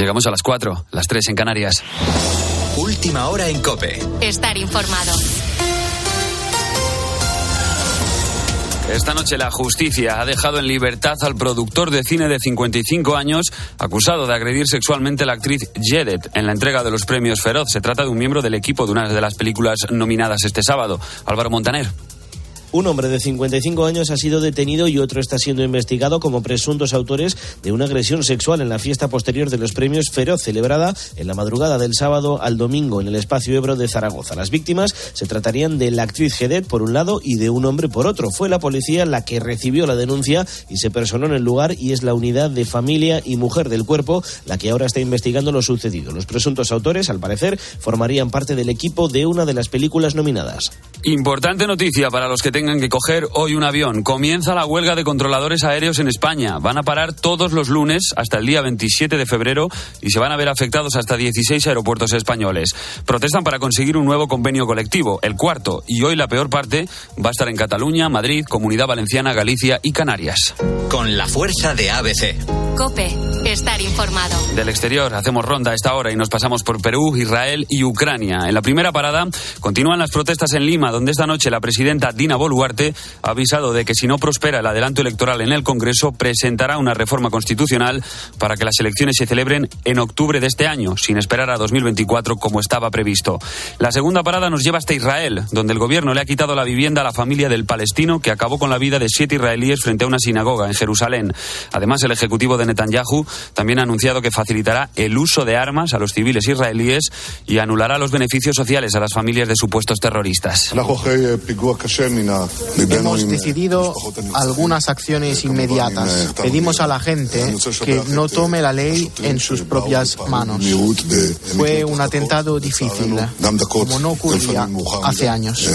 Llegamos a las 4, las 3 en Canarias. Última hora en Cope. Estar informado. Esta noche la justicia ha dejado en libertad al productor de cine de 55 años acusado de agredir sexualmente a la actriz Jedet en la entrega de los premios Feroz. Se trata de un miembro del equipo de una de las películas nominadas este sábado, Álvaro Montaner. Un hombre de 55 años ha sido detenido y otro está siendo investigado como presuntos autores de una agresión sexual en la fiesta posterior de los premios Feroz, celebrada en la madrugada del sábado al domingo en el espacio Ebro de Zaragoza. Las víctimas se tratarían de la actriz Gedet por un lado y de un hombre por otro. Fue la policía la que recibió la denuncia y se personó en el lugar y es la unidad de familia y mujer del cuerpo la que ahora está investigando lo sucedido. Los presuntos autores, al parecer, formarían parte del equipo de una de las películas nominadas. Importante noticia para los que tengan que coger hoy un avión. Comienza la huelga de controladores aéreos en España. Van a parar todos los lunes hasta el día 27 de febrero y se van a ver afectados hasta 16 aeropuertos españoles. Protestan para conseguir un nuevo convenio colectivo, el cuarto, y hoy la peor parte va a estar en Cataluña, Madrid, Comunidad Valenciana, Galicia y Canarias. Con la fuerza de ABC. Cope, estar informado. Del exterior hacemos ronda a esta hora y nos pasamos por Perú, Israel y Ucrania. En la primera parada continúan las protestas en Lima, donde esta noche la presidenta Dina Boluarte ha avisado de que si no prospera el adelanto electoral en el Congreso, presentará una reforma constitucional para que las elecciones se celebren en octubre de este año, sin esperar a 2024 como estaba previsto. La segunda parada nos lleva hasta Israel, donde el gobierno le ha quitado la vivienda a la familia del palestino que acabó con la vida de siete israelíes frente a una sinagoga en Jerusalén. Además, el ejecutivo de Netanyahu también ha anunciado que facilitará el uso de armas a los civiles israelíes y anulará los beneficios sociales a las familias de supuestos terroristas. Hemos decidido algunas acciones inmediatas. Pedimos a la gente que no tome la ley en sus propias manos. Fue un atentado difícil, como no ocurría hace años.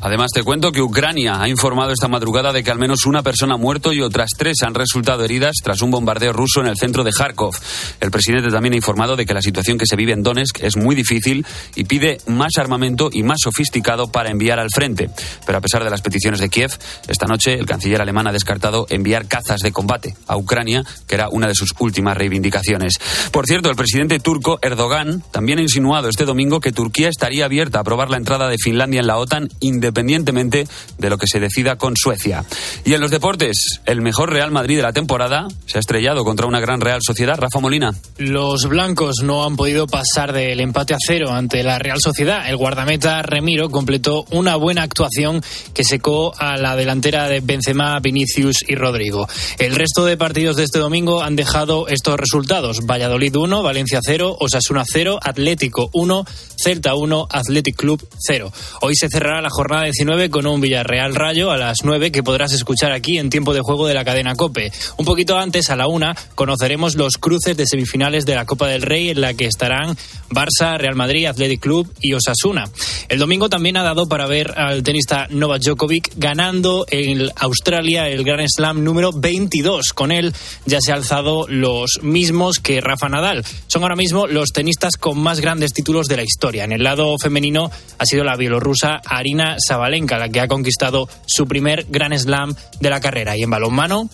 Además, te cuento que Ucrania ha informado esta madrugada de que al menos una persona ha muerto y otras tres han resultado heridas tras un bombardeo ruso en el centro de Kharkov. El presidente también ha informado de que la situación que se vive en Donetsk es muy difícil y pide más armamento y más sofisticado para enviar al frente. Pero a pesar de las peticiones de Kiev, esta noche el canciller alemán ha descartado enviar cazas de combate a Ucrania, que era una de sus últimas reivindicaciones. Por cierto, el presidente turco Erdogan también ha insinuado este domingo que Turquía estaría abierta a aprobar la entrada de Finlandia en la OTAN independientemente de lo que se decida con Suecia. Y en los deportes, el mejor Real Madrid de la temporada se ha estrellado contra una gran Real Sociedad. Rafa Molina. Los blancos no han podido pasar del empate a cero ante la Real Sociedad. El guardameta Remiro completó una buena actuación que secó a la delantera de Benzema, Vinicius y Rodrigo. El resto de partidos de este domingo han dejado estos resultados. Valladolid 1, Valencia 0, Osasuna 0, Atlético 1, Celta 1, Athletic Club 0. Hoy se cerrará la jornada 19 con un Villarreal Rayo a las 9 que podrás escuchar aquí en tiempo de juego de la cadena Cope. Un poquito antes, a la 1, conoceremos los cruces de semifinales de la Copa del Rey en la que estarán Barça, Real Madrid, Athletic Club y Osasuna. El domingo también ha dado para ver al tenista Novak Djokovic ganando en Australia el Grand Slam número 22. Con él ya se ha alzado los mismos que Rafa Nadal. Son ahora mismo los tenistas con más grandes títulos de la historia. En el lado femenino ha sido la bielorrusa Arina Sabalenka la que ha conquistado su primer Grand Slam de la carrera. Y en balonmano,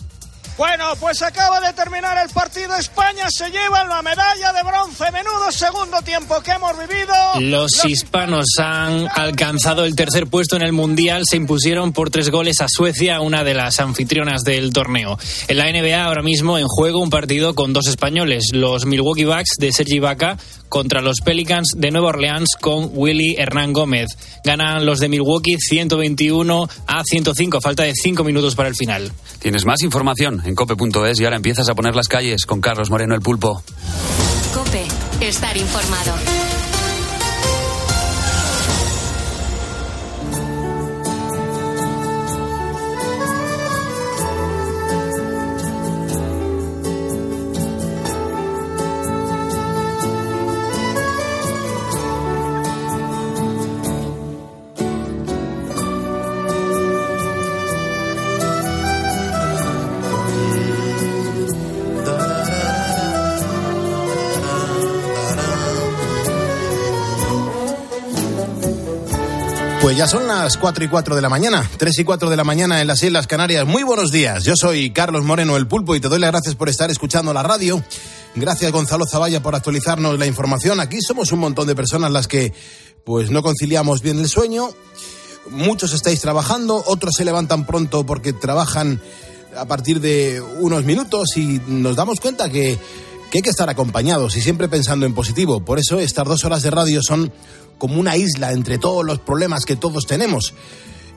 bueno, pues acaba de terminar el partido. España se lleva la medalla de bronce. Menudo segundo tiempo que hemos vivido. Los, Los hispanos han alcanzado el tercer puesto en el Mundial. Se impusieron por tres goles a Suecia, una de las anfitrionas del torneo. En la NBA ahora mismo en juego un partido con dos españoles. Los Milwaukee Bucks de Sergi Vaca contra los Pelicans de Nueva Orleans con Willy Hernán Gómez. Ganan los de Milwaukee 121 a 105. Falta de cinco minutos para el final. Tienes más información en cope.es y ahora empiezas a poner las calles con Carlos Moreno el Pulpo. Cope, estar informado. Ya son las 4 y 4 de la mañana, 3 y 4 de la mañana en las Islas Canarias. Muy buenos días, yo soy Carlos Moreno el Pulpo y te doy las gracias por estar escuchando la radio. Gracias Gonzalo Zavalla por actualizarnos la información. Aquí somos un montón de personas las que pues no conciliamos bien el sueño. Muchos estáis trabajando, otros se levantan pronto porque trabajan a partir de unos minutos y nos damos cuenta que, que hay que estar acompañados y siempre pensando en positivo. Por eso estas dos horas de radio son como una isla entre todos los problemas que todos tenemos.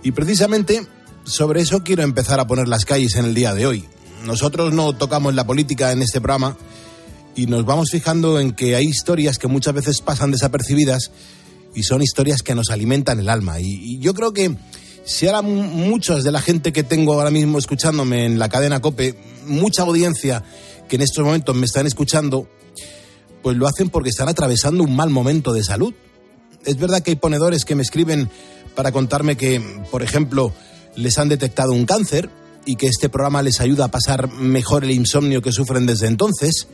Y precisamente sobre eso quiero empezar a poner las calles en el día de hoy. Nosotros no tocamos la política en este programa y nos vamos fijando en que hay historias que muchas veces pasan desapercibidas y son historias que nos alimentan el alma. Y, yo creo que si ahora muchos de la gente que tengo ahora mismo escuchándome en la cadena Cope, mucha audiencia que en estos momentos me están escuchando, pues lo hacen porque están atravesando un mal momento de salud. Es verdad que hay ponedores que me escriben para contarme que, por ejemplo, les han detectado un cáncer y que este programa les ayuda a pasar mejor el insomnio que sufren desde entonces.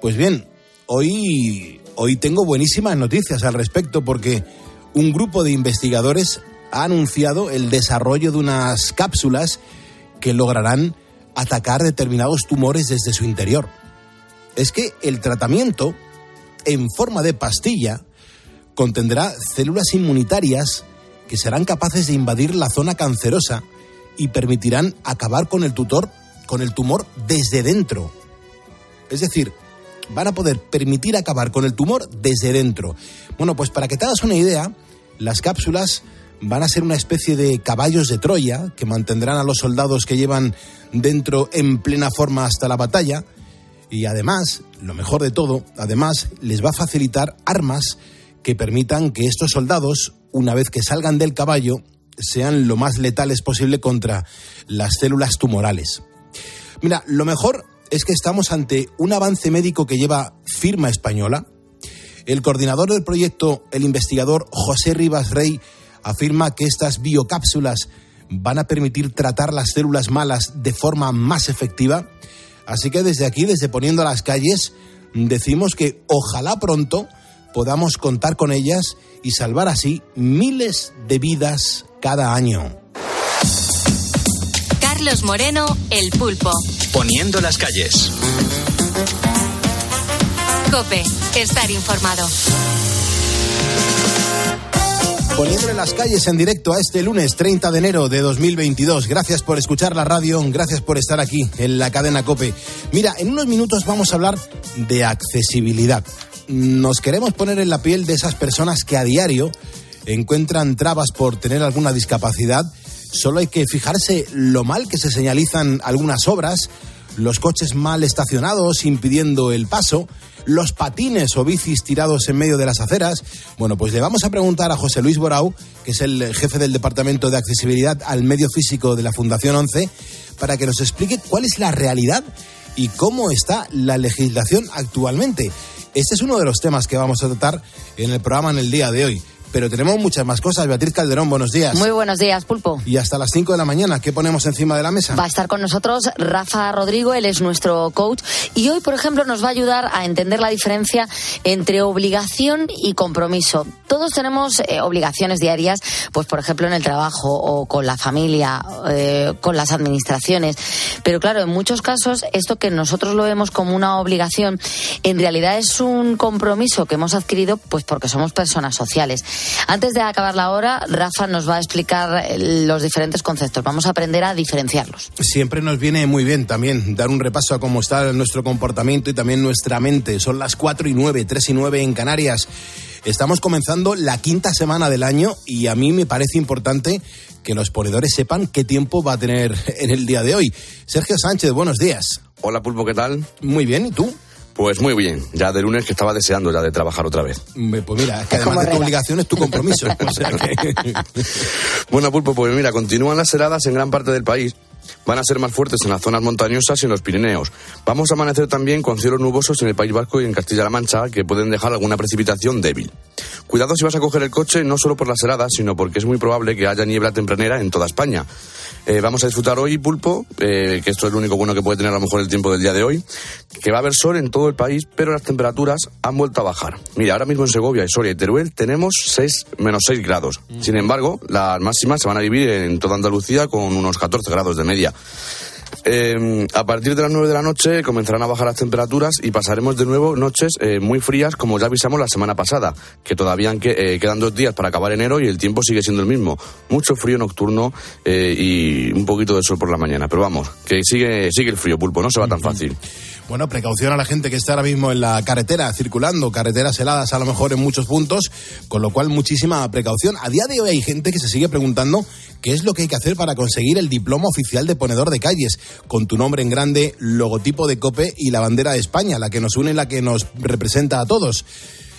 Pues bien, hoy, hoy tengo buenísimas noticias al respecto porque un grupo de investigadores ha anunciado el desarrollo de unas cápsulas que lograrán atacar determinados tumores desde su interior. Es que el tratamiento, en forma de pastilla, contendrá células inmunitarias que serán capaces de invadir la zona cancerosa y permitirán acabar con el tutor, con el tumor desde dentro. Es decir, van a poder permitir acabar con el tumor desde dentro. Bueno, pues para que te hagas una idea, las cápsulas van a ser una especie de caballos de Troya que mantendrán a los soldados que llevan dentro en plena forma hasta la batalla y además, lo mejor de todo, además les va a facilitar armas que permitan que estos soldados una vez que salgan del caballo, sean lo más letales posible contra las células tumorales. Mira, lo mejor es que estamos ante un avance médico que lleva firma española. El coordinador del proyecto, el investigador José Rivas Rey, afirma que estas biocápsulas van a permitir tratar las células malas de forma más efectiva. Así que desde aquí, desde poniendo las calles, decimos que ojalá pronto podamos contar con ellas y salvar así miles de vidas cada año. Carlos Moreno, El Pulpo. Poniendo las calles. Cope, estar informado. Poniéndole las calles en directo a este lunes 30 de enero de 2022. Gracias por escuchar la radio, gracias por estar aquí en la cadena Cope. Mira, en unos minutos vamos a hablar de accesibilidad nos queremos poner en la piel de esas personas que a diario encuentran trabas por tener alguna discapacidad. Solo hay que fijarse lo mal que se señalizan algunas obras, los coches mal estacionados impidiendo el paso, los patines o bicis tirados en medio de las aceras. Bueno, pues le vamos a preguntar a José Luis Borau, que es el jefe del Departamento de Accesibilidad al Medio Físico de la Fundación 11, para que nos explique cuál es la realidad y cómo está la legislación actualmente. Este es uno de los temas que vamos a tratar en el programa en el día de hoy pero tenemos muchas más cosas. Beatriz Calderón, buenos días. Muy buenos días, Pulpo. Y hasta las 5 de la mañana, ¿qué ponemos encima de la mesa? Va a estar con nosotros Rafa Rodrigo, él es nuestro coach, y hoy, por ejemplo, nos va a ayudar a entender la diferencia entre obligación y compromiso. Todos tenemos eh, obligaciones diarias, pues por ejemplo en el trabajo o con la familia, eh, con las administraciones, pero claro, en muchos casos esto que nosotros lo vemos como una obligación, en realidad es un compromiso que hemos adquirido pues porque somos personas sociales. Antes de acabar la hora, Rafa nos va a explicar eh, los diferentes conceptos. Vamos a aprender a diferenciarlos. Siempre nos viene muy bien también dar un repaso a cómo está nuestro comportamiento y también nuestra mente. Son las 4 y 9, 3 y 9 en Canarias. Estamos comenzando la quinta semana del año y a mí me parece importante que los ponedores sepan qué tiempo va a tener en el día de hoy. Sergio Sánchez, buenos días. Hola Pulpo, ¿qué tal? Muy bien, ¿y tú? Pues muy bien, ya de lunes que estaba deseando ya de trabajar otra vez. Pues mira, que además de tu obligación es tu compromiso. bueno, Pulpo, pues mira, continúan las heladas en gran parte del país van a ser más fuertes en las zonas montañosas y en los Pirineos. Vamos a amanecer también con cielos nubosos en el País Vasco y en Castilla-La Mancha que pueden dejar alguna precipitación débil. Cuidado si vas a coger el coche no solo por las heladas, sino porque es muy probable que haya niebla tempranera en toda España. Eh, vamos a disfrutar hoy pulpo, eh, que esto es lo único bueno que puede tener a lo mejor el tiempo del día de hoy, que va a haber sol en todo el país, pero las temperaturas han vuelto a bajar. Mira, ahora mismo en Segovia, Soria y Teruel tenemos 6, menos 6 grados. Sin embargo, las máximas se van a vivir en toda Andalucía con unos 14 grados de media. Eh, a partir de las 9 de la noche comenzarán a bajar las temperaturas y pasaremos de nuevo noches eh, muy frías como ya avisamos la semana pasada, que todavía que, eh, quedan dos días para acabar enero y el tiempo sigue siendo el mismo. Mucho frío nocturno eh, y un poquito de sol por la mañana, pero vamos, que sigue, sigue el frío pulpo, no se va tan fácil. Bueno, precaución a la gente que está ahora mismo en la carretera circulando, carreteras heladas a lo mejor en muchos puntos, con lo cual muchísima precaución. A día de hoy hay gente que se sigue preguntando qué es lo que hay que hacer para conseguir el diploma oficial de ponedor de calles, con tu nombre en grande, logotipo de COPE y la bandera de España, la que nos une, la que nos representa a todos.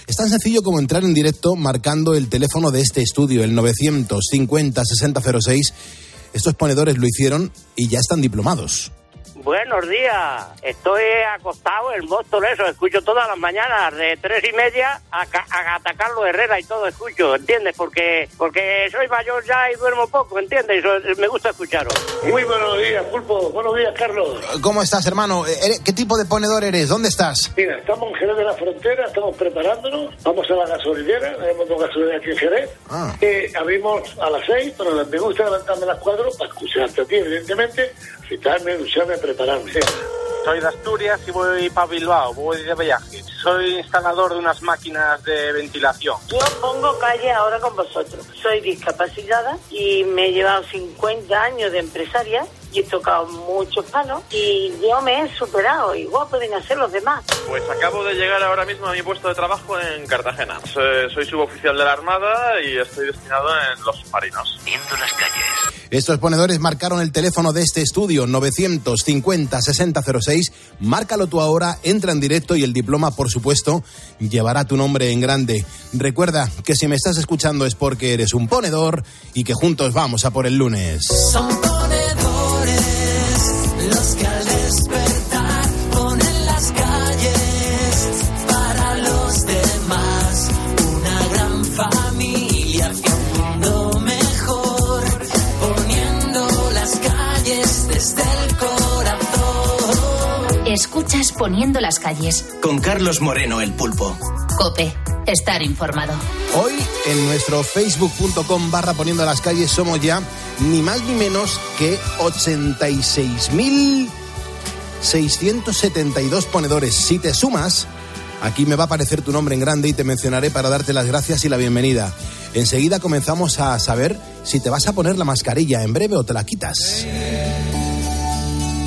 Es tan sencillo como entrar en directo marcando el teléfono de este estudio, el 950 6006. Estos ponedores lo hicieron y ya están diplomados. Buenos días. Estoy acostado en Boston, eso. Escucho todas las mañanas de tres y media a, a atacar los Herrera y todo escucho, ¿entiendes? Porque porque soy mayor ya y duermo poco, ¿entiendes? Me gusta escucharos. Muy buenos días, Pulpo. Buenos días, Carlos. ¿Cómo estás, hermano? Eh, ¿Qué tipo de ponedor eres? ¿Dónde estás? Mira, estamos en Jerez de la Frontera, estamos preparándonos. Vamos a la gasolinera, tenemos dos gasolineras aquí en Jerez. Ah. Eh, abrimos a las seis, pero me gusta levantarme a las cuatro para escucharte a ti, evidentemente citarme, ducharme, prepararme. Soy de Asturias y voy para Bilbao, voy de viaje. Soy instalador de unas máquinas de ventilación. Yo pongo calle ahora con vosotros. Soy discapacitada y me he llevado 50 años de empresaria y he tocado muchos palos y yo me he superado. Igual pueden hacer los demás. Pues acabo de llegar ahora mismo a mi puesto de trabajo en Cartagena. Soy, suboficial de la Armada y estoy destinado en los submarinos. Viendo las calles. Estos ponedores marcaron el teléfono de este estudio 950 6006. Márcalo tú ahora, entra en directo y el diploma, por supuesto, llevará tu nombre en grande. Recuerda que si me estás escuchando es porque eres un ponedor y que juntos vamos a por el lunes. Son Escuchas Poniendo las calles. Con Carlos Moreno, el pulpo. Cope, estar informado. Hoy en nuestro facebook.com barra poniendo las calles somos ya ni más ni menos que 86.672 ponedores. Si te sumas, aquí me va a aparecer tu nombre en grande y te mencionaré para darte las gracias y la bienvenida. Enseguida comenzamos a saber si te vas a poner la mascarilla en breve o te la quitas.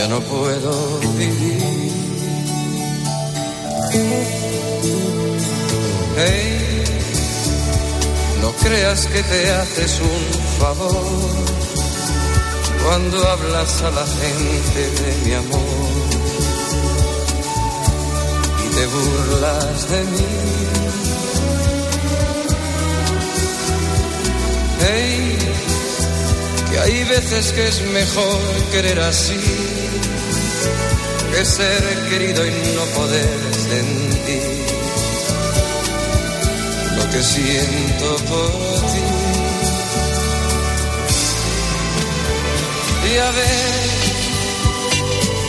ya no puedo vivir. Hey, no creas que te haces un favor cuando hablas a la gente de mi amor y te burlas de mí. Hey, que hay veces que es mejor querer así que ser querido y no poder sentir lo que siento por ti. Y a ver,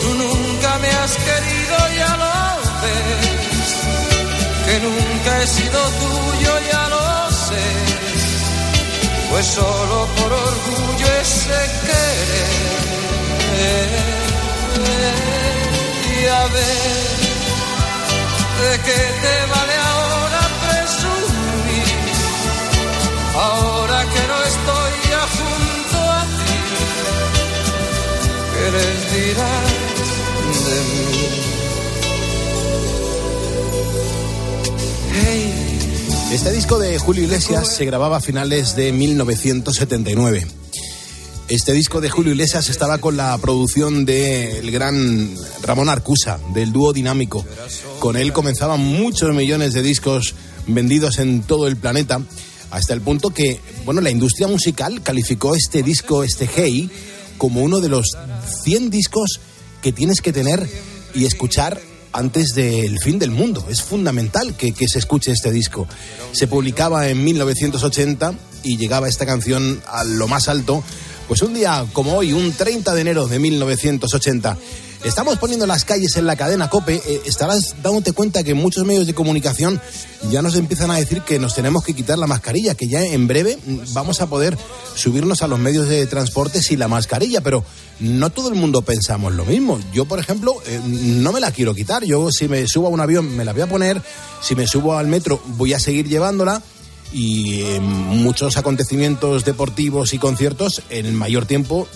tú nunca me has querido, ya lo ves, que nunca he sido tuyo, ya lo sé, pues solo por orgullo ese querer a ver de qué te vale ahora presumir. Ahora que no estoy ya junto a ti, ¿qué les dirás de mí? Hey. Este disco de Julio Iglesias se grababa a finales de 1979. Este disco de Julio Iglesias estaba con la producción del gran Ramón Arcusa, del dúo dinámico. Con él comenzaban muchos millones de discos vendidos en todo el planeta, hasta el punto que, bueno, la industria musical calificó este disco, este Hey, como uno de los 100 discos que tienes que tener y escuchar antes del fin del mundo. Es fundamental que, que, se escuche este disco. Se publicaba en 1980 y llegaba esta canción a lo más alto, pues un día como hoy, un 30 de enero de 1980. Estamos poniendo las calles en la cadena Cope. Eh, estarás dándote cuenta que muchos medios de comunicación ya nos empiezan a decir que nos tenemos que quitar la mascarilla, que ya en breve vamos a poder subirnos a los medios de transporte sin la mascarilla, pero no todo el mundo pensamos lo mismo. Yo, por ejemplo, eh, no me la quiero quitar. Yo si me subo a un avión me la voy a poner, si me subo al metro voy a seguir llevándola y en muchos acontecimientos deportivos y conciertos, en el mayor tiempo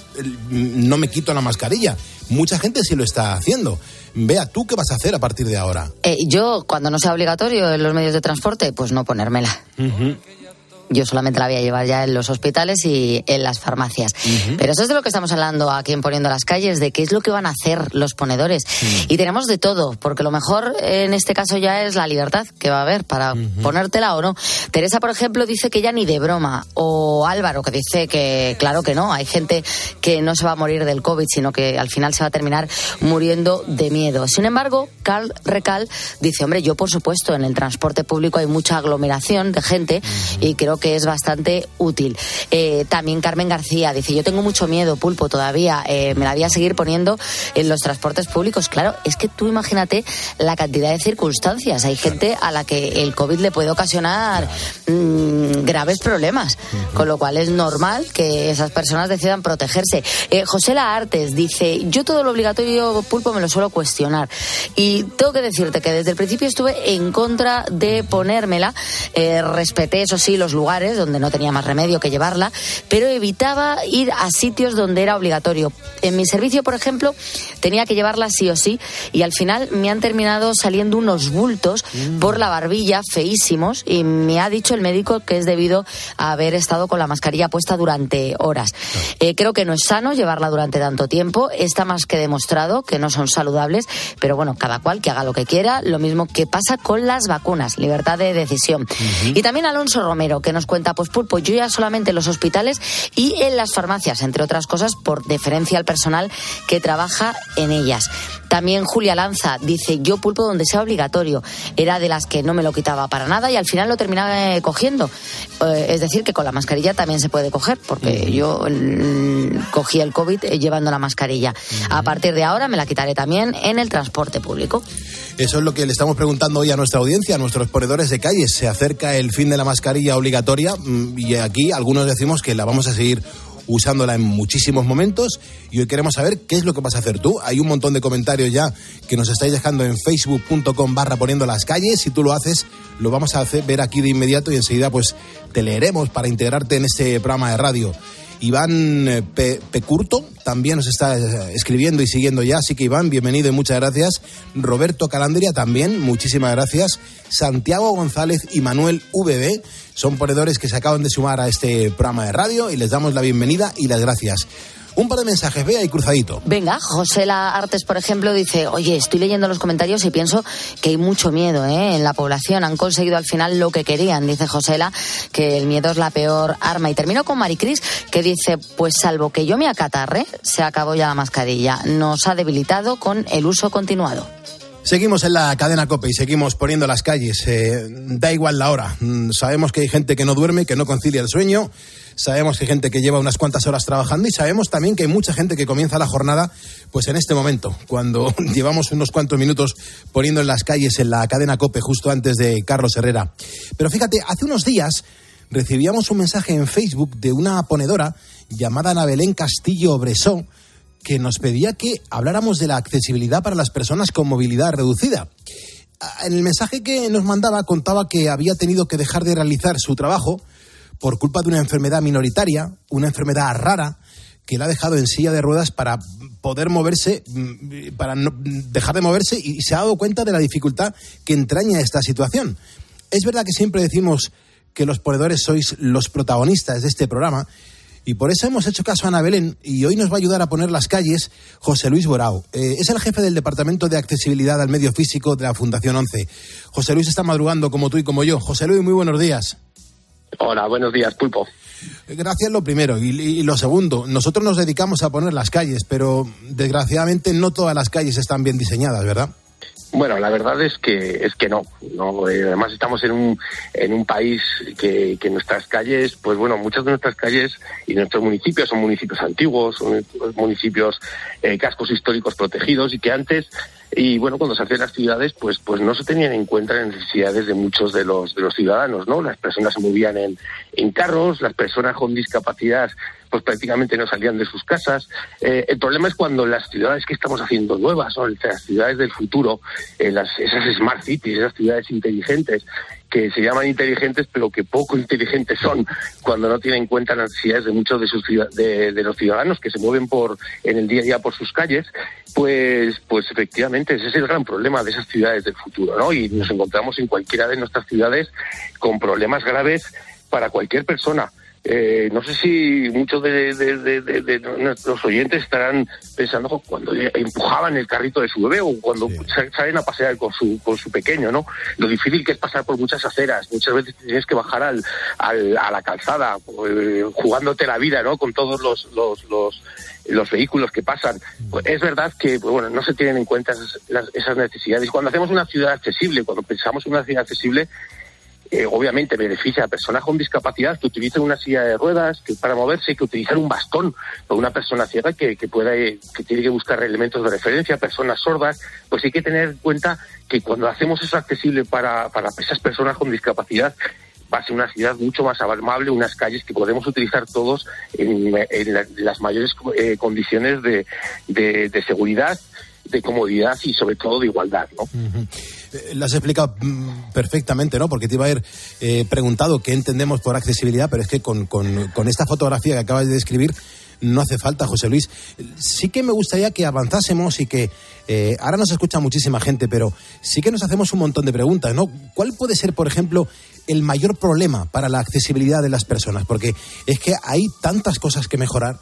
no me quito la mascarilla. Mucha gente sí lo está haciendo. Vea, ¿tú qué vas a hacer a partir de ahora? Eh, yo, cuando no sea obligatorio en los medios de transporte, pues no ponérmela. Yo solamente la voy a llevar ya en los hospitales y en las farmacias. Pero eso es de lo que estamos hablando aquí en Poniendo las Calles, de qué es lo que van a hacer los ponedores. Y tenemos de todo, porque lo mejor en este caso ya es la libertad que va a haber para ponértela o no. Teresa, por ejemplo, dice que ya ni de broma. O Álvaro, que dice que claro que no. Hay gente que no se va a morir del COVID, sino que al final se va a terminar muriendo de miedo. Sin embargo, Carl Recal dice, hombre, yo por supuesto, en el transporte público hay mucha aglomeración de gente y creo que es bastante útil. Eh, también Carmen García dice, yo tengo mucho miedo, pulpo, todavía, eh, me la voy a seguir poniendo en los transportes públicos. Claro, es que tú imagínate la cantidad de circunstancias. Hay gente a la que el COVID le puede ocasionar mmm, graves problemas, con lo cual es normal que esas personas decidan protegerse. Eh, José Laartes dice, yo todo lo obligatorio pulpo me lo suelo cuestionar. Y tengo que decirte que desde el principio estuve en contra de ponérmela, respeté, eso sí, los lugares lugares donde no tenía más remedio que llevarla, pero evitaba ir a sitios donde era obligatorio. En mi servicio, por ejemplo, tenía que llevarla sí o sí y al final me han terminado saliendo unos bultos mm. por la barbilla feísimos y me ha dicho el médico que es debido a haber estado con la mascarilla puesta durante horas. Eh, creo que no es sano llevarla durante tanto tiempo, está más que demostrado que no son saludables, pero bueno, cada cual que haga lo que quiera, lo mismo que pasa con las vacunas, libertad de decisión. Y también Alonso Romero, que nos cuenta, pues pulpo, yo ya solamente en los hospitales y en las farmacias, entre otras cosas, por deferencia al personal que trabaja en ellas. También Julia Lanza dice, yo pulpo donde sea obligatorio. Era de las que no me lo quitaba para nada y al final lo terminaba eh, cogiendo. Eh, es decir, que con la mascarilla también se puede coger, porque yo mm, cogí el COVID eh, llevando la mascarilla. A partir de ahora me la quitaré también en el transporte público. Eso es lo que le estamos preguntando hoy a nuestra audiencia, a nuestros ponedores de calles. Se acerca el fin de la mascarilla obligatoria mm, y aquí algunos decimos que la vamos a seguir usándola en muchísimos momentos y hoy queremos saber qué es lo que vas a hacer tú. Hay un montón de comentarios ya que nos estáis dejando en facebook.com barra poniendo las calles. Si tú lo haces, lo vamos a hacer, ver aquí de inmediato y enseguida pues te leeremos para integrarte en este programa de radio. Iván eh, Pecurto también nos está eh, escribiendo y siguiendo ya, así que Iván, bienvenido y muchas gracias. Roberto Calandria también, muchísimas gracias. Santiago González y Manuel VB son ponedores que se acaban de sumar a este programa de radio y les damos la bienvenida y las gracias. Un par de mensajes, vea y cruzadito. Venga, José La Artes, por ejemplo, dice, oye, estoy leyendo los comentarios y pienso que hay mucho miedo ¿eh? en la población. Han conseguido al final lo que querían, dice Josela, que el miedo es la peor arma. Y termino con Maricris, que dice, pues salvo que yo me acatarre, se acabó ya la mascarilla. Nos ha debilitado con el uso continuado. Seguimos en la cadena COPE y seguimos poniendo las calles. Eh, da igual la hora. Mm, sabemos que hay gente que no duerme, que no concilia el sueño. Sabemos que hay gente que lleva unas cuantas horas trabajando y sabemos también que hay mucha gente que comienza la jornada pues en este momento, cuando llevamos unos cuantos minutos poniendo en las calles en la cadena COPE justo antes de Carlos Herrera. Pero fíjate, hace unos días recibíamos un mensaje en Facebook de una ponedora llamada Ana Belén Castillo Bresó que nos pedía que habláramos de la accesibilidad para las personas con movilidad reducida. En el mensaje que nos mandaba contaba que había tenido que dejar de realizar su trabajo por culpa de una enfermedad minoritaria, una enfermedad rara, que la ha dejado en silla de ruedas para poder moverse, mm, para no dejar de moverse y se ha dado cuenta de la dificultad que entraña esta situación. Es verdad que siempre decimos que los ponedores sois los protagonistas de este programa, y por eso hemos hecho caso a Ana Belén y hoy nos va a ayudar a poner las calles José Luis Borao. Eh, es el jefe del Departamento de Accesibilidad al Medio Físico de la Fundación 11. José Luis está madrugando como tú y como yo. José Luis, muy buenos días. Hola, buenos días, Pulpo. Gracias lo primero y, y, lo segundo. Nosotros nos dedicamos a poner las calles, pero desgraciadamente no todas las calles están bien diseñadas, ¿verdad? Bueno, la verdad es que es que no. no eh, además estamos en un en un país que, que nuestras calles, pues bueno, muchas de nuestras calles y nuestros municipios son municipios antiguos, son municipios eh, cascos históricos protegidos y que antes y bueno cuando se hacían las ciudades pues pues no se tenían en cuenta las necesidades de muchos de los de los ciudadanos no las personas se movían en, en carros las personas con discapacidad pues prácticamente no salían de sus casas. Eh, el problema es cuando las ciudades que estamos haciendo nuevas son las ciudades del futuro eh, las, esas smart cities esas ciudades inteligentes que se llaman inteligentes pero que poco inteligentes son cuando no tienen en cuenta las necesidades de muchos de sus de, de los ciudadanos que se mueven por en el día a día por sus calles pues pues efectivamente ese es el gran problema de esas ciudades del futuro no y nos encontramos en cualquiera de nuestras ciudades con problemas graves para cualquier persona eh, no sé si muchos de, de, de, de, nuestros oyentes estarán pensando cuando empujaban el carrito de su bebé o cuando sí. salen a pasear con su, con su pequeño, ¿no? Lo difícil que es pasar por muchas aceras, muchas veces tienes que bajar al, al a la calzada, eh, jugándote la vida, ¿no? Con todos los, los, los, los vehículos que pasan. Pues es verdad que pues bueno, no se tienen en cuenta esas, las, esas necesidades. Cuando hacemos una ciudad accesible, cuando pensamos en una ciudad accesible, eh, obviamente beneficia a personas con discapacidad que utilicen una silla de ruedas que para moverse, que utilizar un bastón o una persona ciega que, que pueda, eh, que tiene que buscar elementos de referencia, personas sordas, pues hay que tener en cuenta que cuando hacemos eso accesible para, para esas personas con discapacidad, va a ser una ciudad mucho más amable, unas calles que podemos utilizar todos en, la, las mayores eh, condiciones de, de seguridad de comodidad y sobre todo de igualdad, ¿no? Eh, lo has explicado mm, perfectamente, ¿no? Porque te iba a haber eh, preguntado qué entendemos por accesibilidad, pero es que con, con, con esta fotografía que acabas de describir no hace falta, José Luis. Sí que me gustaría que avanzásemos y que eh, ahora nos escucha muchísima gente, pero sí que nos hacemos un montón de preguntas, ¿no? ¿Cuál puede ser, por ejemplo, el mayor problema para la accesibilidad de las personas? Porque es que hay tantas cosas que mejorar.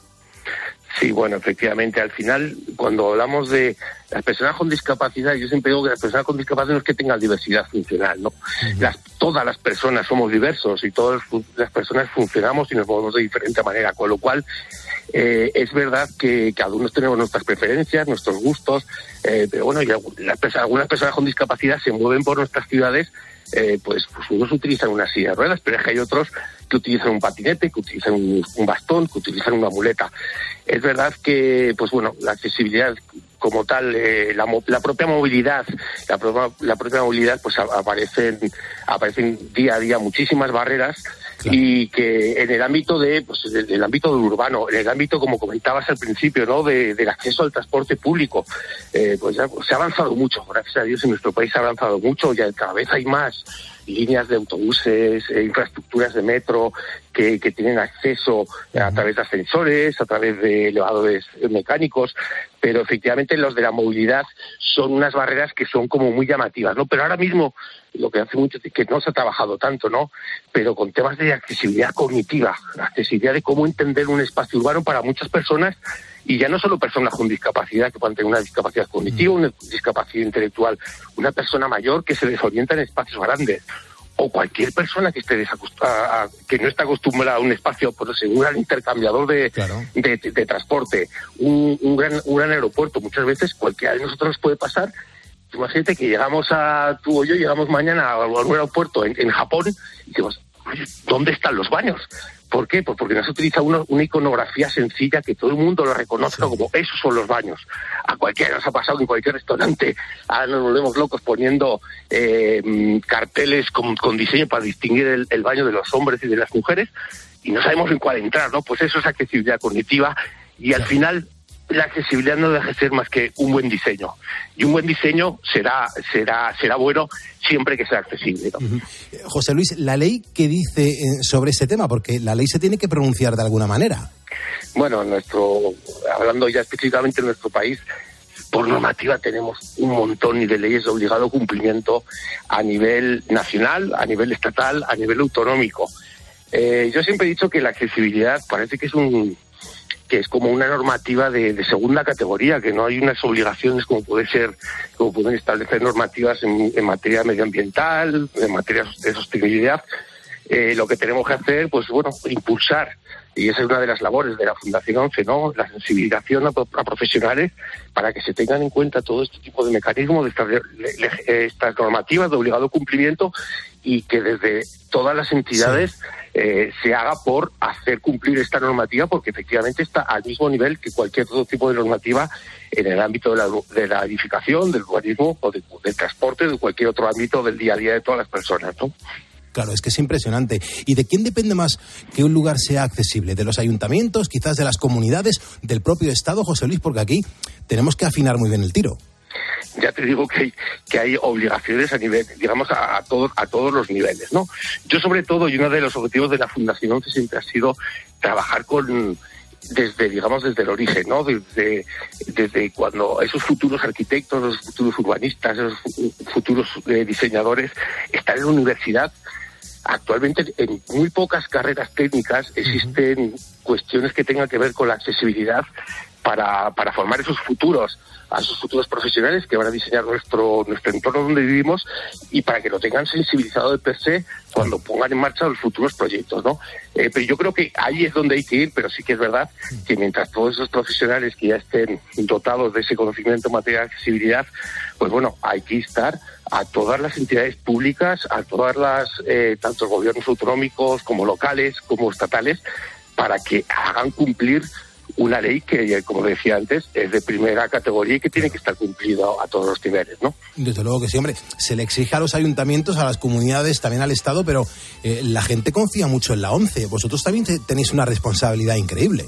Sí, bueno, efectivamente, al final, cuando hablamos de las personas con discapacidad, yo siempre digo que las personas con discapacidad no es que tengan diversidad funcional, ¿no? Las, todas las personas somos diversos y todas las personas funcionamos y nos movemos de diferente manera, con lo cual eh, es verdad que cada uno tenemos nuestras preferencias, nuestros gustos, eh, pero bueno, las, algunas personas con discapacidad se mueven por nuestras ciudades eh, pues, pues, unos utilizan una silla de ruedas, pero es que hay otros que utilizan un patinete, que utilizan un, bastón, que utilizan una muleta. Es verdad que, pues bueno, la accesibilidad como tal, eh, la, la, propia movilidad, la, la, propia movilidad, pues aparecen, aparecen día a día muchísimas barreras Claro. y que en el ámbito de pues en el ámbito del urbano en el ámbito como comentabas al principio no de, del acceso al transporte público eh, pues ya pues, se ha avanzado mucho gracias a Dios en nuestro país se ha avanzado mucho ya cada vez hay más líneas de autobuses, eh, infraestructuras de metro que, que tienen acceso a través de ascensores, a través de elevadores mecánicos, pero efectivamente los de la movilidad son unas barreras que son como muy llamativas, ¿no? Pero ahora mismo lo que hace mucho que no se ha trabajado tanto, ¿no? Pero con temas de accesibilidad cognitiva, accesibilidad de cómo entender un espacio urbano para muchas personas y ya no solo personas con discapacidad que puedan tener una discapacidad cognitiva, una discapacidad intelectual, una persona mayor que se desorienta en espacios grandes o cualquier persona que esté a, que no está acostumbrada a un espacio, por pues, un gran intercambiador de, claro. de, de, de, transporte, un, un, gran, un gran aeropuerto, muchas veces cualquiera de nosotros puede pasar. Imagínate que llegamos a, tú o yo, llegamos mañana a un aeropuerto en, en Japón y decimos, ¿dónde están los baños? ¿Por qué? Pues porque no se utiliza una, una, iconografía sencilla que todo el mundo lo reconozca como esos son los baños. A cualquiera nos ha pasado en cualquier restaurante, ahora nos volvemos locos poniendo eh, carteles con, con, diseño para distinguir el, el, baño de los hombres y de las mujeres y no sabemos en cuál entrar, ¿no? Pues eso es accesibilidad cognitiva y al final la accesibilidad no deja de ser más que un buen diseño. Y un buen diseño será, será, será bueno siempre que sea accesible. ¿no? Uh -huh. José Luis, ¿la ley qué dice eh, sobre este tema? Porque la ley se tiene que pronunciar de alguna manera. Bueno, nuestro, hablando ya específicamente de nuestro país, por normativa tenemos un montón de leyes de obligado cumplimiento a nivel nacional, a nivel estatal, a nivel autonómico. Eh, yo siempre he dicho que la accesibilidad parece que es un que es como una normativa de, de, segunda categoría, que no hay unas obligaciones como puede ser, como pueden establecer normativas en, materia medioambiental, en materia de sostenibilidad. eh, lo que tenemos que hacer, pues bueno, impulsar y esa es una de las labores de la Fundación 11, ¿no? La sensibilización a, profesionales para que se tengan en cuenta todo este tipo de mecanismos, de estas, estas normativas de obligado cumplimiento y que desde todas las entidades eh, se haga por hacer cumplir esta normativa porque efectivamente está al mismo nivel que cualquier otro tipo de normativa en el ámbito de la, de la edificación, del urbanismo o del transporte, de cualquier otro ámbito del día a día de todas las personas, ¿no? Claro, es que es impresionante. ¿Y de quién depende más que un lugar sea accesible? ¿De los ayuntamientos, quizás de las comunidades, del propio Estado, José Luis? Porque aquí tenemos que afinar muy bien el tiro. Ya te digo que hay, que hay obligaciones a nivel, digamos, a, todos, a todos los niveles, ¿no? Yo sobre todo, y uno de los objetivos de la Fundación siempre ha sido trabajar con, desde, digamos, desde el origen, ¿no? Desde, desde cuando esos futuros arquitectos, los futuros urbanistas, esos futuros eh, diseñadores están en la universidad Actualmente en muy pocas carreras técnicas existen cuestiones que tengan que ver con la accesibilidad para, para formar esos futuros, a esos futuros profesionales que van a diseñar nuestro, nuestro entorno donde vivimos y para que lo tengan sensibilizado de per se cuando pongan en marcha los futuros proyectos, ¿no? Eh, pero yo creo que ahí es donde hay que ir, pero sí que es verdad que mientras todos esos profesionales que ya estén dotados de ese conocimiento en materia de accesibilidad, pues bueno, hay que estar a todas las entidades públicas, a todas las, eh, tanto gobiernos autonómicos como locales, como estatales, para que hagan cumplir una ley que, como decía antes, es de primera categoría y que tiene que estar cumplido a todos los niveles, ¿no? Desde luego que sí, hombre. Se le exige a los ayuntamientos, a las comunidades, también al Estado, pero eh, la gente confía mucho en la ONCE. Vosotros también tenéis una responsabilidad increíble.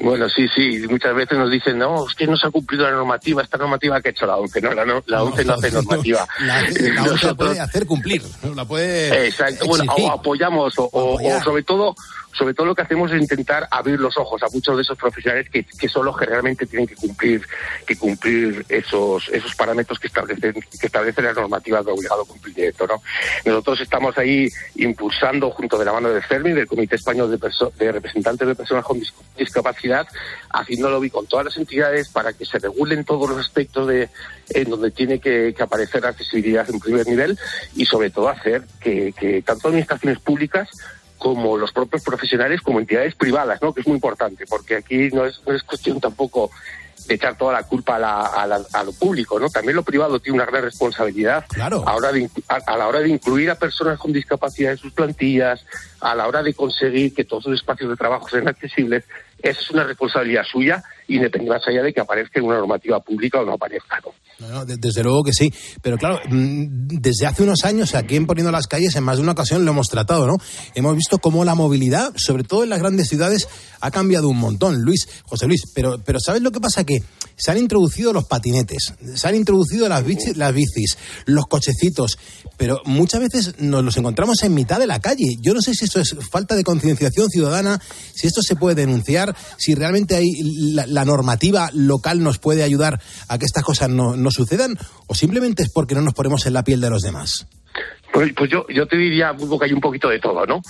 Bueno, sí, sí. Muchas veces nos dicen, no, es que no se ha cumplido la normativa, esta normativa que ha hecho la ONCE. No, la, la ONCE no, hace normativa. la, ONCE la puede hacer cumplir, la puede. Exacto, bueno, o apoyamos, o sobre todo sobre todo lo que hacemos es intentar abrir los ojos a muchos de esos profesionales que, que son los que realmente tienen que cumplir que cumplir esos esos parámetros que establecen que establecen las normativas de obligado cumplimiento ¿no? nosotros estamos ahí impulsando junto de la mano de CERMI del Comité Español de, de Representantes de Personas con Discapacidad haciéndolo con todas las entidades para que se regulen todos los aspectos de en donde tiene que, aparecer accesibilidad en primer nivel y sobre todo hacer que, que tanto administraciones públicas como los propios profesionales, como entidades privadas, ¿no? que es muy importante, porque aquí no es, no es cuestión tampoco de echar toda la culpa a, a, lo público, ¿no? También lo privado tiene una gran responsabilidad claro. a, hora de, a, la hora de incluir a personas con discapacidad en sus plantillas, a la hora de conseguir que todos los espacios de trabajo sean accesibles. Esa es una responsabilidad suya, independientemente más allá de que aparezca en una normativa pública o no aparezca, ¿no? desde luego que sí. Pero claro, mm, desde hace unos años aquí en Poniendo las Calles, en más de una ocasión lo hemos tratado, ¿no? Hemos visto cómo la movilidad, sobre todo en las grandes ciudades, ha cambiado un montón, Luis, José Luis. Pero, pero ¿sabes lo que pasa? Que se han introducido los patinetes, se han introducido las bicis, las bicis, los cochecitos, pero muchas veces nos los encontramos en mitad de la calle. Yo no sé si esto es falta de concienciación ciudadana, si esto se puede denunciar, si realmente hay la, normativa local nos puede ayudar a que estas cosas no sucedan o simplemente es porque no nos ponemos en la piel de los demás? Pues, pues yo, yo te diría que hay un poquito de todo, ¿no?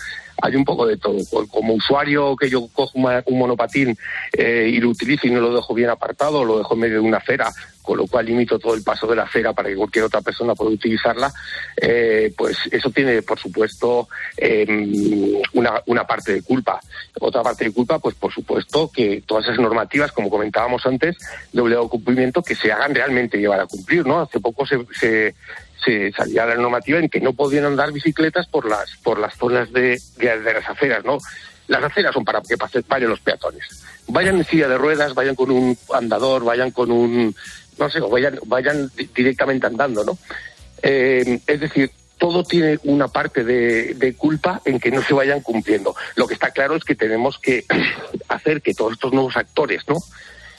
Hay un poco de todo. Como usuario que yo cojo un monopatín eh, y lo utilizo y no lo dejo bien apartado, lo dejo en medio de una acera, con lo cual limito todo el paso de la acera para que cualquier otra persona pueda utilizarla, eh, pues eso tiene, por supuesto, em, una, una parte de culpa. Otra parte de culpa, pues por supuesto, que todas esas normativas, como comentábamos antes, de obligado cumplimiento, que se hagan realmente llevar a cumplir, ¿no? Hace poco se, se salía la normativa en que no podían andar bicicletas por las por las zonas de, de, las aceras, ¿no? Las aceras son para que pasen, vayan los peatones. Vayan en silla de ruedas, vayan con un andador, vayan con un, no sé, vayan, vayan directamente andando, ¿no? Eh, es decir, todo tiene una parte de, de, culpa en que no se vayan cumpliendo. Lo que está claro es que tenemos que hacer que todos estos nuevos actores, ¿no?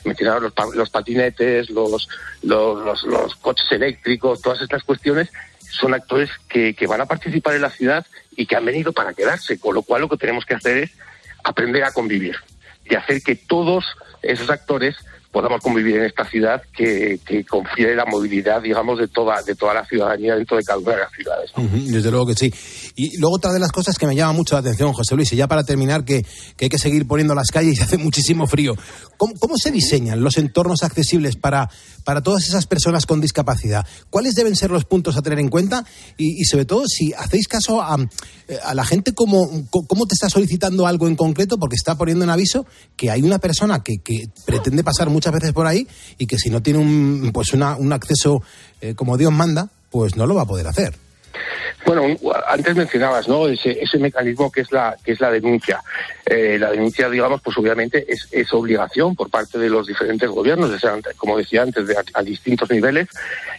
mencionaron los, los patinetes, los, los, los, coches eléctricos, todas estas cuestiones, son actores que, que van a participar en la ciudad y que han venido para quedarse, con lo cual lo que tenemos que hacer es aprender a convivir y hacer que todos esos actores podamos convivir en esta ciudad que, que confiere la movilidad, digamos, de toda, de toda la ciudadanía dentro de cada una de las ciudades. desde luego que sí. Y luego otra de las cosas que me llama mucho la atención, José Luis, y ya para terminar, que, que hay que seguir poniendo las calles y hace muchísimo frío. ¿Cómo, ¿Cómo, se diseñan los entornos accesibles para, para todas esas personas con discapacidad? ¿Cuáles deben ser los puntos a tener en cuenta? Y, y sobre todo, si hacéis caso a, a la gente, ¿cómo, ¿cómo te está solicitando algo en concreto? Porque está poniendo en aviso que hay una persona que, que pretende pasar muchas veces por ahí y que si no tiene un, pues una, un acceso eh, como Dios manda, pues no lo va a poder hacer. Bueno, antes mencionabas, ¿no? Ese, ese mecanismo que es la que es la denuncia. Eh, la denuncia, digamos, pues obviamente es, obligación por parte de los diferentes gobiernos, como decía antes, de, a, distintos niveles,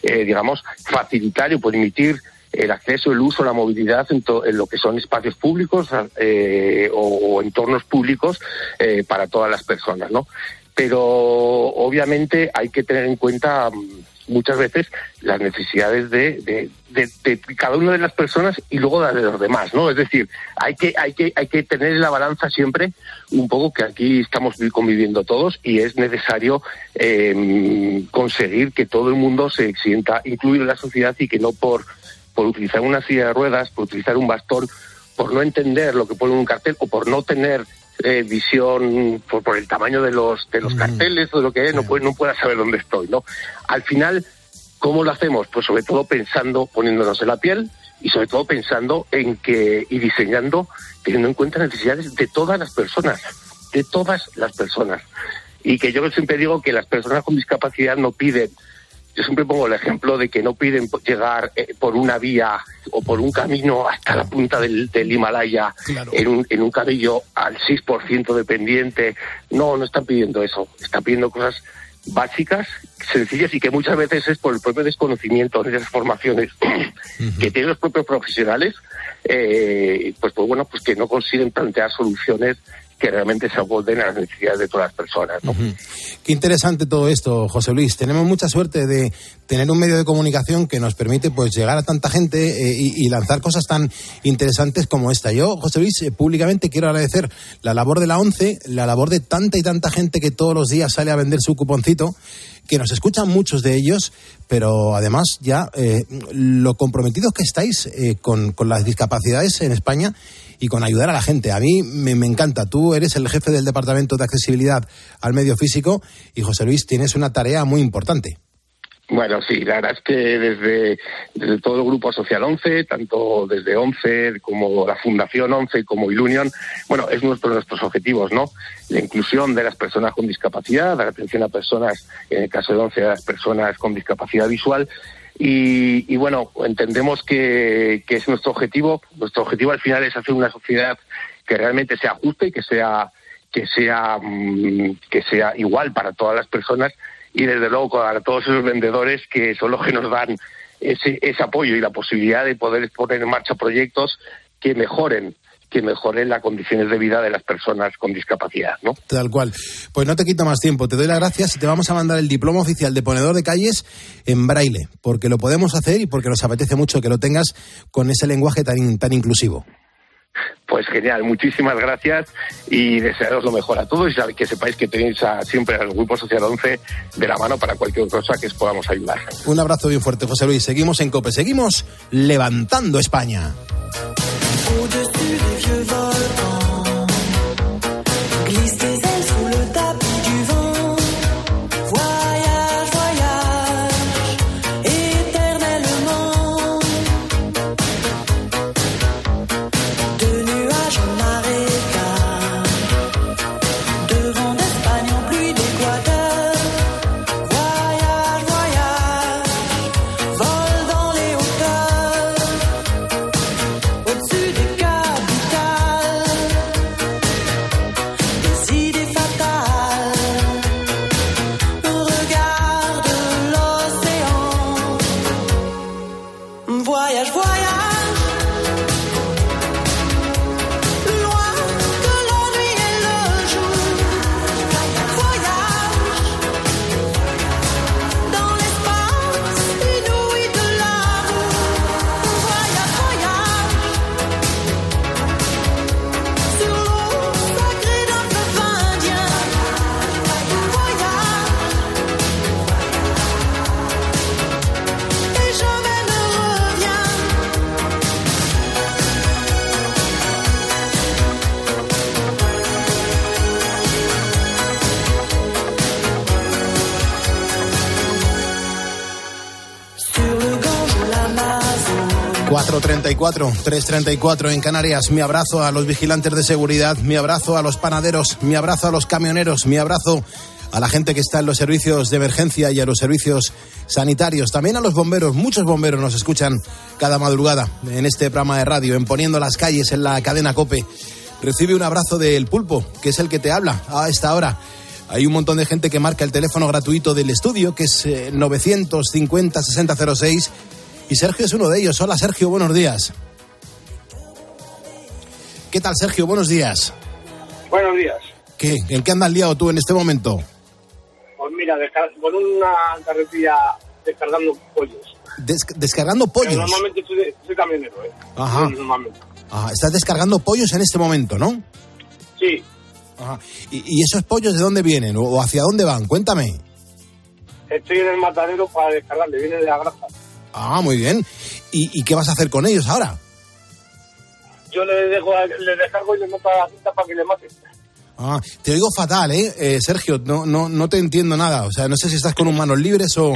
eh, digamos, facilitar y permitir el acceso, el uso, la movilidad en, en lo que son espacios públicos eh, o, o, entornos públicos para todas las personas, ¿no? Pero obviamente hay que tener en cuenta muchas veces las necesidades de, de, cada una de las personas y luego las de los demás, ¿no? Es decir, hay que, hay que, hay que tener en la balanza siempre un poco que aquí estamos conviviendo todos y es necesario eh, conseguir que todo el mundo se sienta incluido en la sociedad y que no por, por utilizar una silla de ruedas, por utilizar un bastón, por no entender lo que pone un cartel o por no tener eh, visión por, por, el tamaño de los de los mm. carteles o de lo que es, no, puede, no pueda saber dónde estoy, ¿no? Al final, ¿cómo lo hacemos? Pues sobre todo pensando, poniéndonos en la piel y sobre todo pensando en que y diseñando, teniendo en cuenta necesidades de todas las personas, de todas las personas. Y que yo siempre digo que las personas con discapacidad no piden yo siempre pongo el ejemplo de que no piden llegar eh, por una vía o por un camino hasta la punta del, del Himalaya claro. en, un, en un camino al 6% dependiente. No, no están pidiendo eso. Están pidiendo cosas básicas, sencillas y que muchas veces es por el propio desconocimiento de esas formaciones uh -huh. que tienen los propios profesionales, eh, pues, pues bueno, pues que no consiguen plantear soluciones que realmente se acoplen a las necesidades de todas las personas. Qué interesante todo esto, José Luis. Tenemos mucha suerte de tener un medio de comunicación que nos permite pues llegar a tanta gente eh, y, lanzar cosas tan interesantes como esta. Yo, José Luis, eh, públicamente quiero agradecer la labor de la ONCE, la labor de tanta y tanta gente que todos los días sale a vender su cuponcito que nos escuchan muchos de ellos, pero además ya eh, lo comprometidos que estáis eh, con, las discapacidades en España y con ayudar a la gente. A mí me, encanta. Tú eres el jefe del Departamento de Accesibilidad al Medio Físico y José Luis, tienes una tarea muy importante. Bueno, sí, la verdad es que desde, desde todo el grupo Social 11, tanto desde 11 como la Fundación 11 como Ilunion, bueno, es nuestro nuestros objetivos, ¿no? La inclusión de las personas con discapacidad, la atención a personas, en el caso de 11, a las personas con discapacidad visual. Y, y bueno, entendemos que, es nuestro objetivo. Nuestro objetivo al final es hacer una sociedad que realmente sea justa y que sea que sea mmm, que sea igual para todas las personas y desde luego para todos esos vendedores que son los que nos dan ese, ese apoyo y la posibilidad de poder poner en marcha proyectos que mejoren que mejoren las condiciones de vida de las personas con discapacidad, ¿no? Tal cual. Pues no te quito más tiempo, te doy las gracias y te vamos a mandar el diploma oficial de ponedor de calles en braille, porque lo podemos hacer y porque nos apetece mucho que lo tengas con ese lenguaje tan, tan inclusivo. Pues genial, muchísimas gracias y desearos lo mejor a todos y que sepáis que tenéis a, siempre al Grupo Social 11 de la mano para cualquier cosa que os podamos ayudar. Un abrazo bien fuerte, José Luis. Seguimos en COPE, seguimos levantando España. je vole en 334 en Canarias. Mi abrazo a los vigilantes de seguridad, mi abrazo a los panaderos, mi abrazo a los camioneros, mi abrazo a la gente que está en los servicios de emergencia y a los servicios sanitarios, también a los bomberos. Muchos bomberos nos escuchan cada madrugada en este programa de radio, en Poniendo las calles en la cadena Cope. Recibe un abrazo del pulpo, que es el que te habla a esta hora. Hay un montón de gente que marca el teléfono gratuito del estudio, que es 950-6006. Eh, y Sergio es uno de ellos. Hola Sergio, buenos días. ¿Qué tal Sergio? Buenos días. Buenos días. ¿Qué? ¿En qué andas liado tú en este momento? Pues mira, con una carretilla descargando pollos. ¿Descargando pollos? normalmente soy, camionero, ¿eh? Ajá. Ajá. Estás descargando pollos en este momento, ¿no? Sí. Ajá. ¿Y, esos pollos de dónde vienen o hacia dónde van? Cuéntame. Estoy en el matadero para descargarle, viene de la granja. Ah, muy bien. ¿Y, qué vas a hacer con ellos ahora? Yo les, dejo, les descargo y les meto a la cinta para que le maten. Ah, te oigo fatal, ¿eh? ¿eh? Sergio, no, no, no te entiendo nada. O sea, no sé si estás con un manos libres o...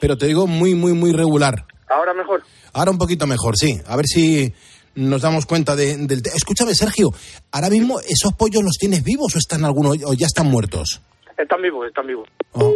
Pero te digo muy, muy, muy regular. ¿Ahora mejor? Ahora un poquito mejor, sí. A ver si nos damos cuenta de, del... Escúchame, Sergio, ¿ahora mismo esos pollos los tienes vivos o están algunos o ya están muertos? Están vivos, están vivos. Oh.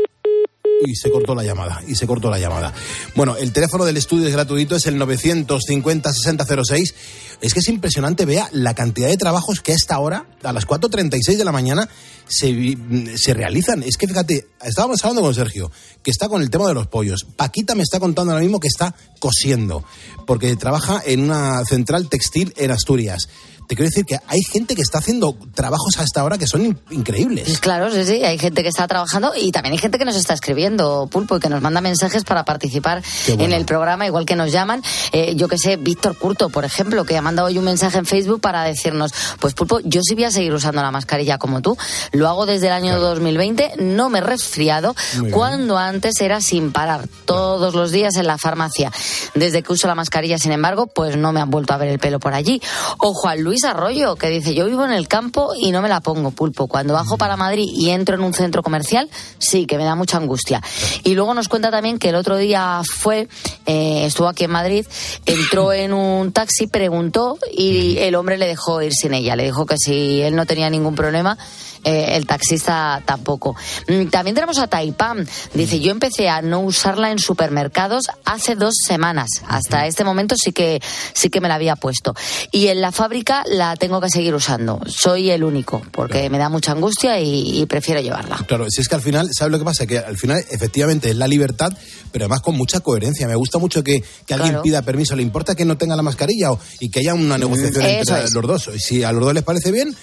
Y se cortó la llamada, y se cortó la llamada. Bueno, el teléfono del estudio es gratuito, es el 950-6006. Es que es impresionante, vea, la cantidad de trabajos que a esta hora, a las 4.36 de la mañana, se, se realizan. Es que fíjate, estábamos hablando con Sergio, que está con el tema de los pollos. Paquita me está contando ahora mismo que está cosiendo, porque trabaja en una central textil en Asturias te quiero decir que hay gente que está haciendo trabajos a esta hora que son increíbles. Claro, sí, sí, hay gente que está trabajando y también hay gente que nos está escribiendo, Pulpo, y que nos manda mensajes para participar en el programa, igual que nos llaman. Eh, yo que sé, Víctor Curto, por ejemplo, que ha mandado hoy un mensaje en Facebook para decirnos, pues Pulpo, yo sí voy a seguir usando la mascarilla como tú, lo hago desde el año 2020, no me he resfriado, cuando antes era sin parar, todos los días en la farmacia. Desde que uso la mascarilla, sin embargo, pues no me han vuelto a ver el pelo por allí. O Juan Luis Arroyo, que dice, yo vivo en el campo y no me la pongo pulpo. Cuando bajo para Madrid y entro en un centro comercial, sí, que me da mucha angustia. Y luego nos cuenta también que el otro día fue, eh, estuvo aquí en Madrid, entró en un taxi, preguntó y el hombre le dejó ir sin ella. Le dijo que si él no tenía ningún problema, eh, el taxista tampoco. Mm, también tenemos a Taipam. Dice, yo empecé a no usarla en supermercados hace dos semanas. Hasta este momento sí que, sí que me la había puesto. Y en la fábrica la tengo que seguir usando. Soy el único, porque me da mucha angustia y, prefiero llevarla. Claro, si es que al final, ¿sabes lo que pasa? Que al final, efectivamente, es la libertad, pero además con mucha coherencia. Me gusta mucho que, alguien pida permiso. ¿Le importa que no tenga la mascarilla o, y que haya una negociación entre los dos? Si a los dos les parece bien,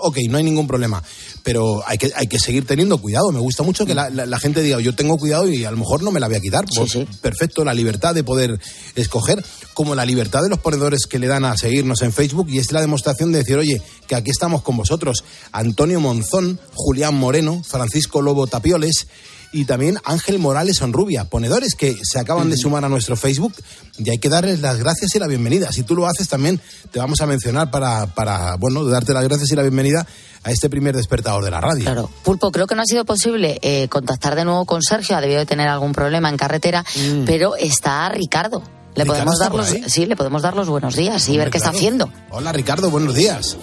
ok, no hay ningún problema pero hay que, hay que seguir teniendo cuidado. Me gusta mucho que la, gente diga, yo tengo cuidado y a lo mejor no me la voy a quitar. Pues, perfecto, la libertad de poder escoger, como la libertad de los ponedores que le dan a seguirnos en Facebook y es la demostración de decir, oye, que aquí estamos con vosotros. Antonio Monzón, Julián Moreno, Francisco Lobo Tapioles y también Ángel Morales Sonrubia, ponedores que se acaban de sumar a nuestro Facebook y hay que darles las gracias y la bienvenida. Si tú lo haces también te vamos a mencionar para, para bueno, darte las gracias y la bienvenida a este primer despertador de la radio. Claro. Pulpo, creo que no ha sido posible eh, contactar de nuevo con Sergio, ha debido de tener algún problema en carretera, mm. pero está Ricardo. Le podemos dar los, sí, le podemos dar los buenos días y ver qué está haciendo. Hola Ricardo, buenos días.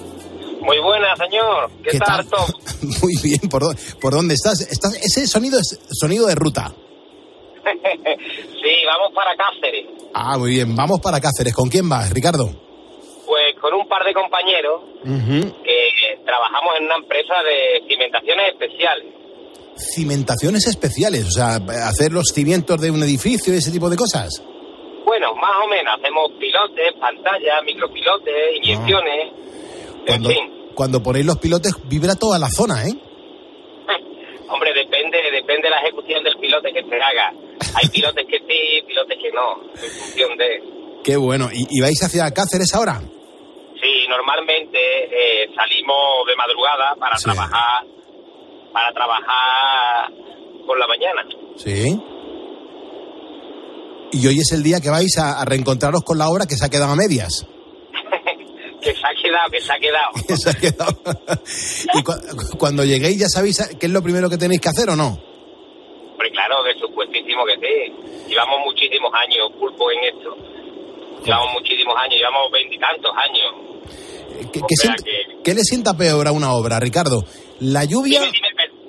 Muy buena, señor. ¿Qué, tal, Tom? Muy bien, ¿Por, ¿por, dónde estás? estás? Ese sonido es sonido de ruta. sí, vamos para Cáceres. Ah, muy bien, vamos para Cáceres. ¿Con quién vas, Ricardo? Pues con un par de compañeros que trabajamos en una empresa de cimentaciones especiales. Cimentaciones especiales, o sea, hacer los cimientos de un edificio y ese tipo de cosas. Bueno, más o menos, hacemos pilotes, pantallas, micropilotes, ah. Cuando, cuando ponéis los pilotes, vibra toda la zona, ¿eh? Hombre, depende, depende de la ejecución del pilote que se haga. Hay pilotes que sí, pilotes que no, en función de... Qué bueno. ¿Y, vais hacia Cáceres ahora? Sí, normalmente eh, salimos de madrugada para trabajar, para trabajar por la mañana. Sí. Y hoy es el día que vais a reencontraros con la obra que se ha quedado a medias que se ha quedado, que se ha quedado. y cuando lleguéis, ¿ya sabéis qué es lo primero que tenéis que hacer o no? Pues claro, de supuestísimo que sí. Llevamos muchísimos años pulpo en esto. Llevamos muchísimos años, llevamos veintitantos años. ¿Qué, qué sienta- qué le sienta peor a una obra, Ricardo? ¿La lluvia?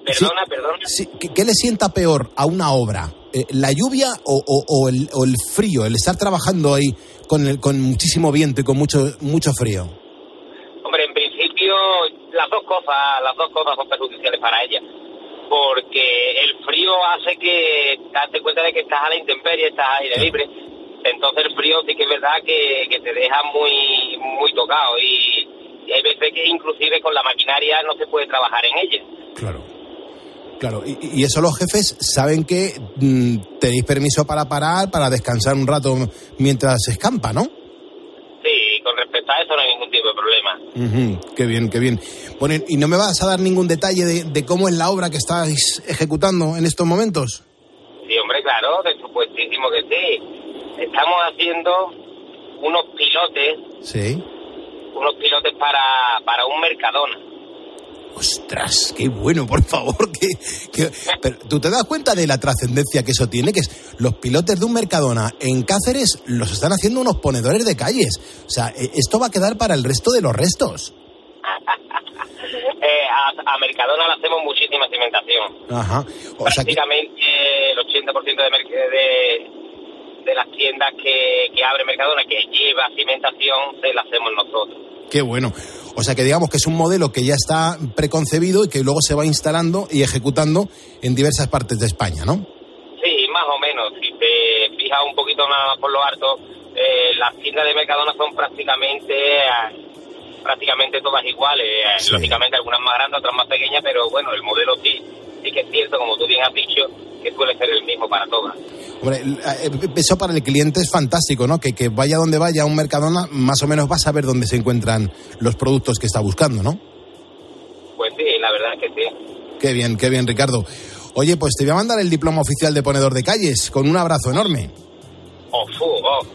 Perdona, perdona. Sí, ¿qué, qué le sienta peor a una obra? Eh, ¿La lluvia o, o- o el, o el frío? El estar trabajando ahí con, el- con muchísimo viento y con mucho, mucho frío. Las dos cosas, las dos cosas son perjudiciales para ella, porque el frío hace que te das cuenta de que estás a la intemperie, estás al aire libre, entonces el frío sí que es verdad que, que te deja muy muy tocado y, y hay veces que inclusive con la maquinaria no se puede trabajar en ella. Claro, y, y eso los jefes saben que mm, tenéis permiso para parar, para descansar un rato mientras se escampa, ¿no? Sí, con respecto a eso no hay ningún tipo problema. Ujú, Qué bien, qué bien. Bueno, ¿y no me vas a dar ningún detalle de, de cómo es la obra que estáis ejecutando en estos momentos? Sí, hombre, claro, de supuestísimo que sí. Estamos haciendo unos pilotes, Sí. unos pilotes para, para un Mercadona. Ostras, qué bueno, por favor. Que, que- pero, ¿Tú te das cuenta de la trascendencia que eso tiene? Que es los pilotes de un Mercadona en Cáceres los están haciendo unos ponedores de calles. O sea, eh, esto va a quedar para el resto de los restos. Eh, a, a Mercadona le hacemos muchísima cimentación. Ajá. O sea, que, Prácticamente el 80% de, merc- de, de las tiendas que, que abre Mercadona que lleva cimentación se la hacemos nosotros. qué bueno. O sea, que digamos que es un modelo que ya está preconcebido y que luego se va instalando y ejecutando en diversas partes de España, ¿no? Sí, más o menos. Si te fijas un poquito más por lo harto, eh, las tiendas de Mercadona son prácticamente eh, prácticamente todas iguales. Eh, Lógicamente algunas más grandes, otras más pequeñas, pero bueno, el modelo sí, sí que es cierto, como tú bien has dicho, que suele ser el mismo para todas. Hombre, el- eh, eso para el cliente es fantástico, ¿no? Que, que vaya donde vaya a un Mercadona, más o menos va a saber dónde se encuentran los productos que está buscando, ¿no? Pues sí, la verdad es que sí. Qué bien, qué bien, Ricardo. Oye, pues te voy a mandar el diploma oficial de ponedor de calles, con un abrazo enorme. Oh, fu, oh,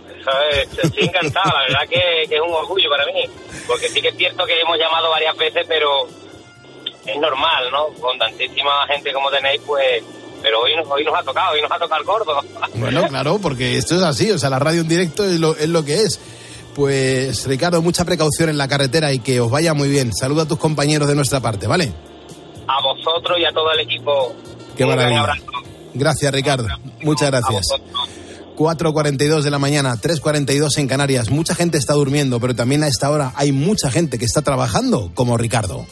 estoy encantado, la verdad que, que es un orgullo para mí, porque sí que es cierto que hemos llamado varias veces, pero es normal, ¿no? Con tantísima gente como tenéis, pues, pero hoy, nos- hoy nos ha tocado, hoy nos ha tocado el gordo. Bueno, claro, porque esto es así, o sea, la radio en directo es lo, es lo que es. Pues, Ricardo, mucha precaución en la carretera y que os vaya muy bien. Saluda a tus compañeros de nuestra parte, ¿vale? A vosotros y a todo el equipo. Qué un gran maravilla. abrazo. Gracias, Ricardo. Muchas gracias. 4.42 de la mañana, 3.42 en Canarias. Mucha gente está durmiendo, pero también a esta hora hay mucha gente que está trabajando, como Ricardo.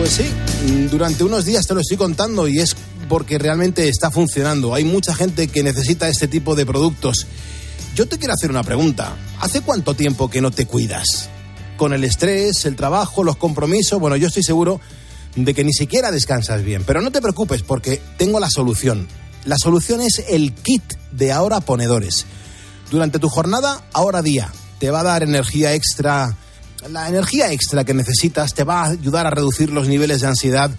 Pues sí, durante unos días te lo estoy contando y es porque realmente está funcionando. Hay mucha gente que necesita este tipo de productos. Yo te quiero hacer una pregunta. ¿Hace cuánto tiempo que no te cuidas? Con el estrés, el trabajo, los compromisos, bueno, yo estoy seguro de que ni siquiera descansas bien. Pero no te preocupes porque tengo la solución. La solución es el kit de ahora ponedores. Durante tu jornada, ahora día, te va a dar energía extra. La energía extra que necesitas te va a ayudar a reducir los niveles de ansiedad,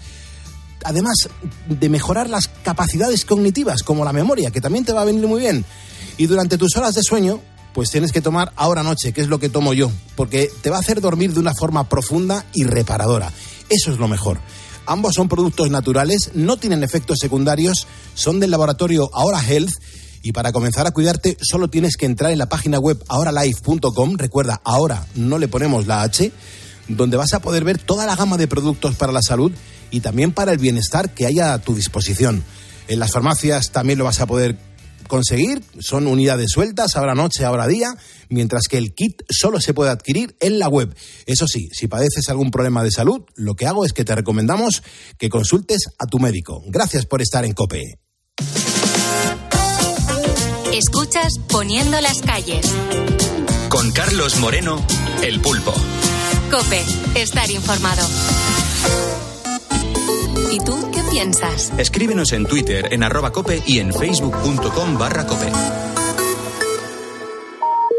además de mejorar las capacidades cognitivas, como la memoria, que también te va a venir muy bien. Y durante tus horas de sueño, pues tienes que tomar ahora noche, que es lo que tomo yo, porque te va a hacer dormir de una forma profunda y reparadora. Eso es lo mejor. Ambos son productos naturales, no tienen efectos secundarios, son del laboratorio Ahora Health y para comenzar a cuidarte solo tienes que entrar en la página web ahoralife.com, recuerda, ahora no le ponemos la H, donde vas a poder ver toda la gama de productos para la salud y también para el bienestar que haya a tu disposición. En las farmacias también lo vas a poder conseguir, son unidades sueltas, ahora noche, ahora día, mientras que el kit solo se puede adquirir en la web. Eso sí, si padeces algún problema de salud, lo que hago es que te recomendamos que consultes a tu médico. Gracias por estar en COPE. Escuchas Poniendo las calles. Con Carlos Moreno, El Pulpo. Cope, estar informado. ¿Y tú qué piensas? Escríbenos en Twitter, en arroba cope y en facebook.com barra cope.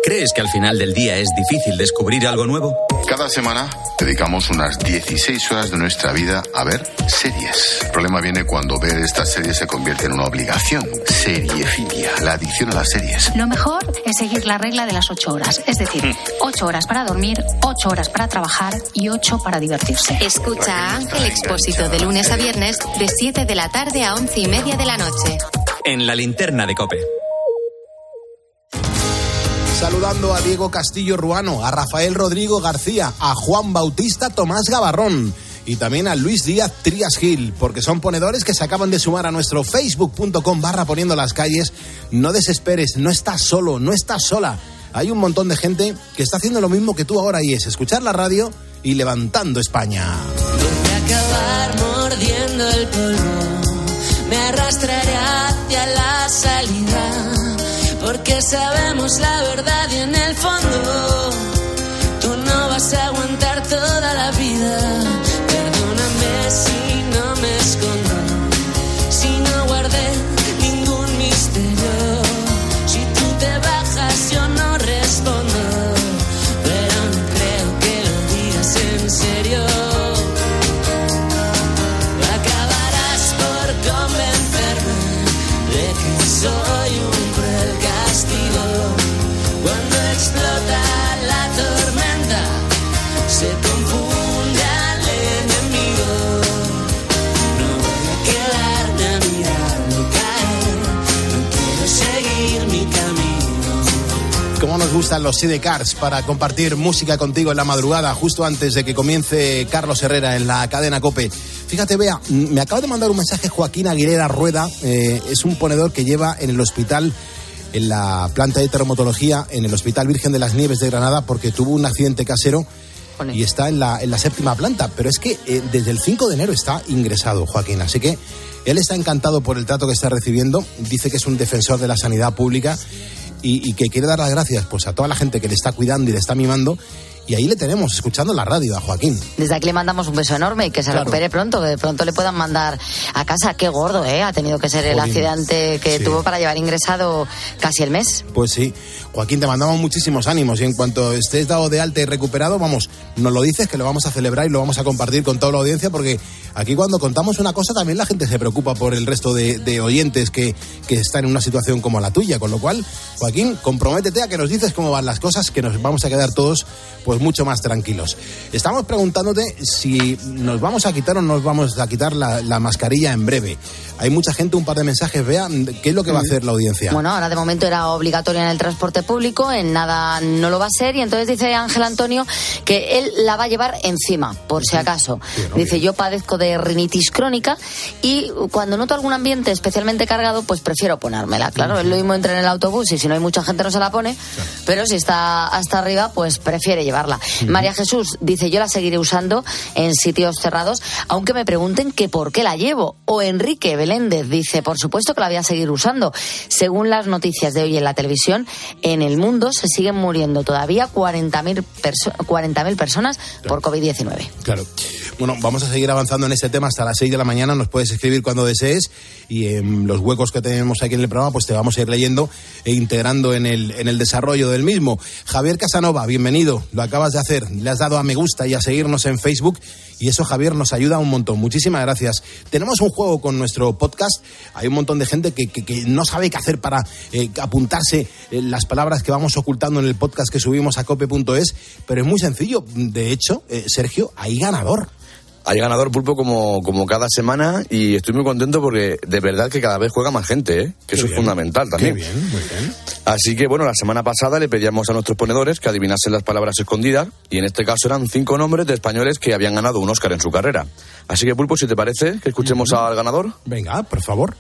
¿Crees que al final del día es difícil descubrir algo nuevo? Cada semana dedicamos unas 16 horas de nuestra vida a ver series. El problema viene cuando ver estas series se convierte en una obligación. Seriefilia, la adicción a las series. Lo mejor es seguir la regla de las ocho horas, es decir, ocho horas para dormir, ocho horas para trabajar y ocho para divertirse. Escucha a Ángel Expósito de lunes a viernes de 7 de la tarde a 11 y media de la noche. en la linterna de Cope. Saludando a Diego Castillo Ruano, a Rafael Rodrigo García, a Juan Bautista Tomás Gavarrón y también a Luis Díaz Trías Gil, porque son ponedores que se acaban de sumar a nuestro facebook.com barra poniendo las calles. No desesperes, no estás solo, no estás sola. Hay un montón de gente que está haciendo lo mismo que tú ahora y es escuchar la radio y levantando España. acabar mordiendo el me arrastraré hacia la salida, porque sabemos la verdad y en el fondo tú no vas a aguantar toda la vida. Gustan los sidecars para compartir música contigo en la madrugada, justo antes de que comience Carlos Herrera en la cadena Cope. Fíjate, vea, me acaba de mandar un mensaje Joaquín Aguilera Rueda, eh, es un ponedor que lleva en el hospital, en la planta de termotología, en el Hospital Virgen de las Nieves de Granada, porque tuvo un accidente casero y está en la, en la séptima planta. Pero es que eh, desde el 5 de enero está ingresado, Joaquín. Así que él está encantado por el trato que está recibiendo. Dice que es un defensor de la sanidad pública y, y que quiere dar las gracias pues, a toda la gente que le está cuidando y le está mimando. Y ahí le tenemos, escuchando la radio a Joaquín. Desde aquí le mandamos un beso enorme y que se Claro. recupere pronto, que de pronto le puedan mandar a casa. Qué gordo, ¿eh? Ha tenido que ser el Jolín. accidente que Sí. tuvo para llevar ingresado casi el mes. Pues sí, Joaquín, te mandamos muchísimos ánimos y en cuanto estés dado de alta y recuperado, vamos, nos lo dices que lo vamos a celebrar y lo vamos a compartir con toda la audiencia porque aquí cuando contamos una cosa también la gente se preocupa por el resto de, de oyentes que, que están en una situación como la tuya, con lo cual, Joaquín, comprométete a que nos dices cómo van las cosas, que nos vamos a quedar todos pues mucho más tranquilos. Estamos preguntándote si nos vamos a quitar o nos vamos a quitar la, la mascarilla en breve. Hay mucha gente, un par de mensajes, vean qué es lo que va a hacer la audiencia. Bueno, ahora de momento era obligatoria en el transporte público, en nada no lo va a ser, y entonces dice Ángel Antonio que él la va a llevar encima, por si acaso. Dice, yo padezco de rinitis crónica y cuando noto algún ambiente especialmente cargado, pues prefiero ponérmela. Claro, es lo mismo entra en el autobús y si no hay mucha gente no se la pone, pero si está hasta arriba, pues prefiere llevarla. María Jesús dice, yo la seguiré usando en sitios cerrados, aunque me pregunten que por qué la llevo. O Enrique Beléndez dice, por supuesto que la voy a seguir usando. Según las noticias de hoy en la televisión, en el mundo se siguen muriendo todavía 40.000 perso 40.000 personas por COVID-19. Claro. Bueno, vamos a seguir avanzando en este tema hasta las 6 de la mañana. Nos puedes escribir cuando desees y en los huecos que tenemos aquí en el programa, pues te vamos a ir leyendo e integrando en el, en el desarrollo del mismo. Javier Casanova, bienvenido. Lo acabas de hacer. Le has dado a me gusta y a seguirnos en Facebook. Y eso, Javier, nos ayuda un montón. Muchísimas gracias. Tenemos un juego con nuestro podcast. Hay un montón de gente que, no sabe qué hacer para eh, apuntarse eh, las palabras que vamos ocultando en el podcast que subimos a cope.es. Pero es muy sencillo. De hecho, eh, Sergio, hay ganador. Hay ganador pulpo como, como cada semana y estoy muy contento porque de verdad que cada vez juega más gente, ¿eh? que eso es fundamental también. Qué bien, muy bien. Así que bueno, la semana pasada le pedíamos a nuestros ponedores que adivinasen las palabras escondidas y en este caso eran cinco nombres de españoles que habían ganado un Oscar en su carrera. Así que pulpo, si te parece, que escuchemos al ganador. Venga, por favor.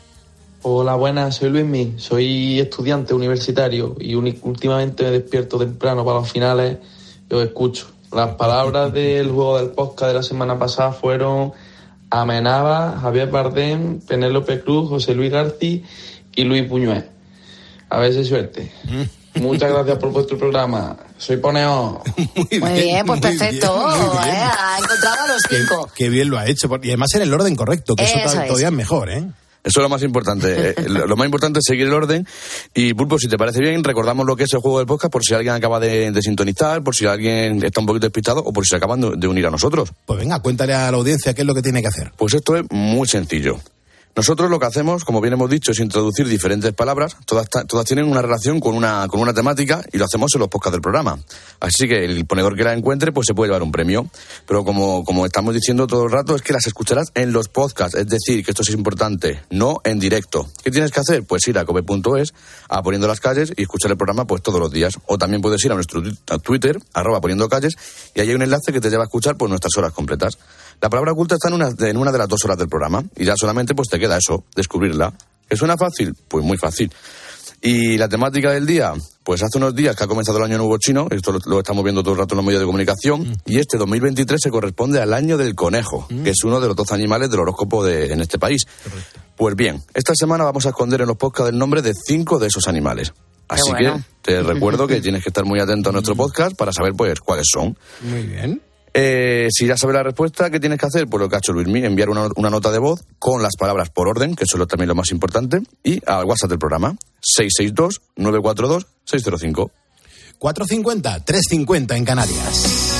Hola, buenas, soy Luismi, soy estudiante universitario y últimamente me despierto temprano para los finales y os escucho. Las palabras del juego del podcast de la semana pasada fueron Amenaba, Javier Bardem, Penélope Cruz, José Luis García y Luis Buñuel. A ver si suerte. Muchas gracias por vuestro programa. Soy Poneo. Muy bien, pues perfecto. muy bien. ¿eh? Ha encontrado a los cinco. qué bien lo ha hecho. Y además en el orden correcto, que eso, Eso es. todavía es mejor, ¿eh? Eso es lo más importante. Eh, lo lo más importante es seguir el orden. Y Pulpo, si te parece bien, recordamos lo que es el juego del podcast por si alguien acaba de, de sintonizar, por si alguien está un poquito despistado o por si se acaban de, de unir a nosotros. Pues venga, cuéntale a la audiencia qué es lo que tiene que hacer. Pues esto es muy sencillo. Nosotros lo que hacemos, como bien hemos dicho, es introducir diferentes palabras, todas, todas tienen una relación con una, con una temática y lo hacemos en los podcasts del programa. Así que el ponedor que la encuentre pues se puede llevar un premio. Pero como, como estamos diciendo todo el rato, es que las escucharás en los podcasts, es decir, que esto es importante, no en directo. ¿Qué tienes que hacer? Pues ir a cope.es, a Poniendo las Calles y escuchar el programa pues todos los días. O también puedes ir a nuestro Twitter, arroba Poniendo Calles, y ahí hay un enlace que te lleva a escuchar pues nuestras horas completas. La palabra oculta está en una, en una de las dos horas del programa y ya solamente pues te queda eso, descubrirla. ¿Que suena fácil? Pues muy fácil. Y la temática del día, pues hace unos días que ha comenzado el año nuevo chino, esto lo, lo estamos viendo todo el rato en los medios de comunicación, y este 2023 se corresponde al año del conejo, que es uno de los 12 animales del horóscopo de, en este país. Pues bien, esta semana vamos a esconder en los podcasts el nombre de cinco de esos animales. Así bueno. que te recuerdo que tienes que estar muy atento a nuestro podcast para saber pues cuáles son. Muy bien. Eh, si ya sabes la respuesta, ¿qué tienes que hacer? Pues lo que ha hecho Luismi, enviar una, una nota de voz con las palabras por orden, que eso es también lo más importante, y al WhatsApp del programa, 662-942-605. 450, 350 en Canarias.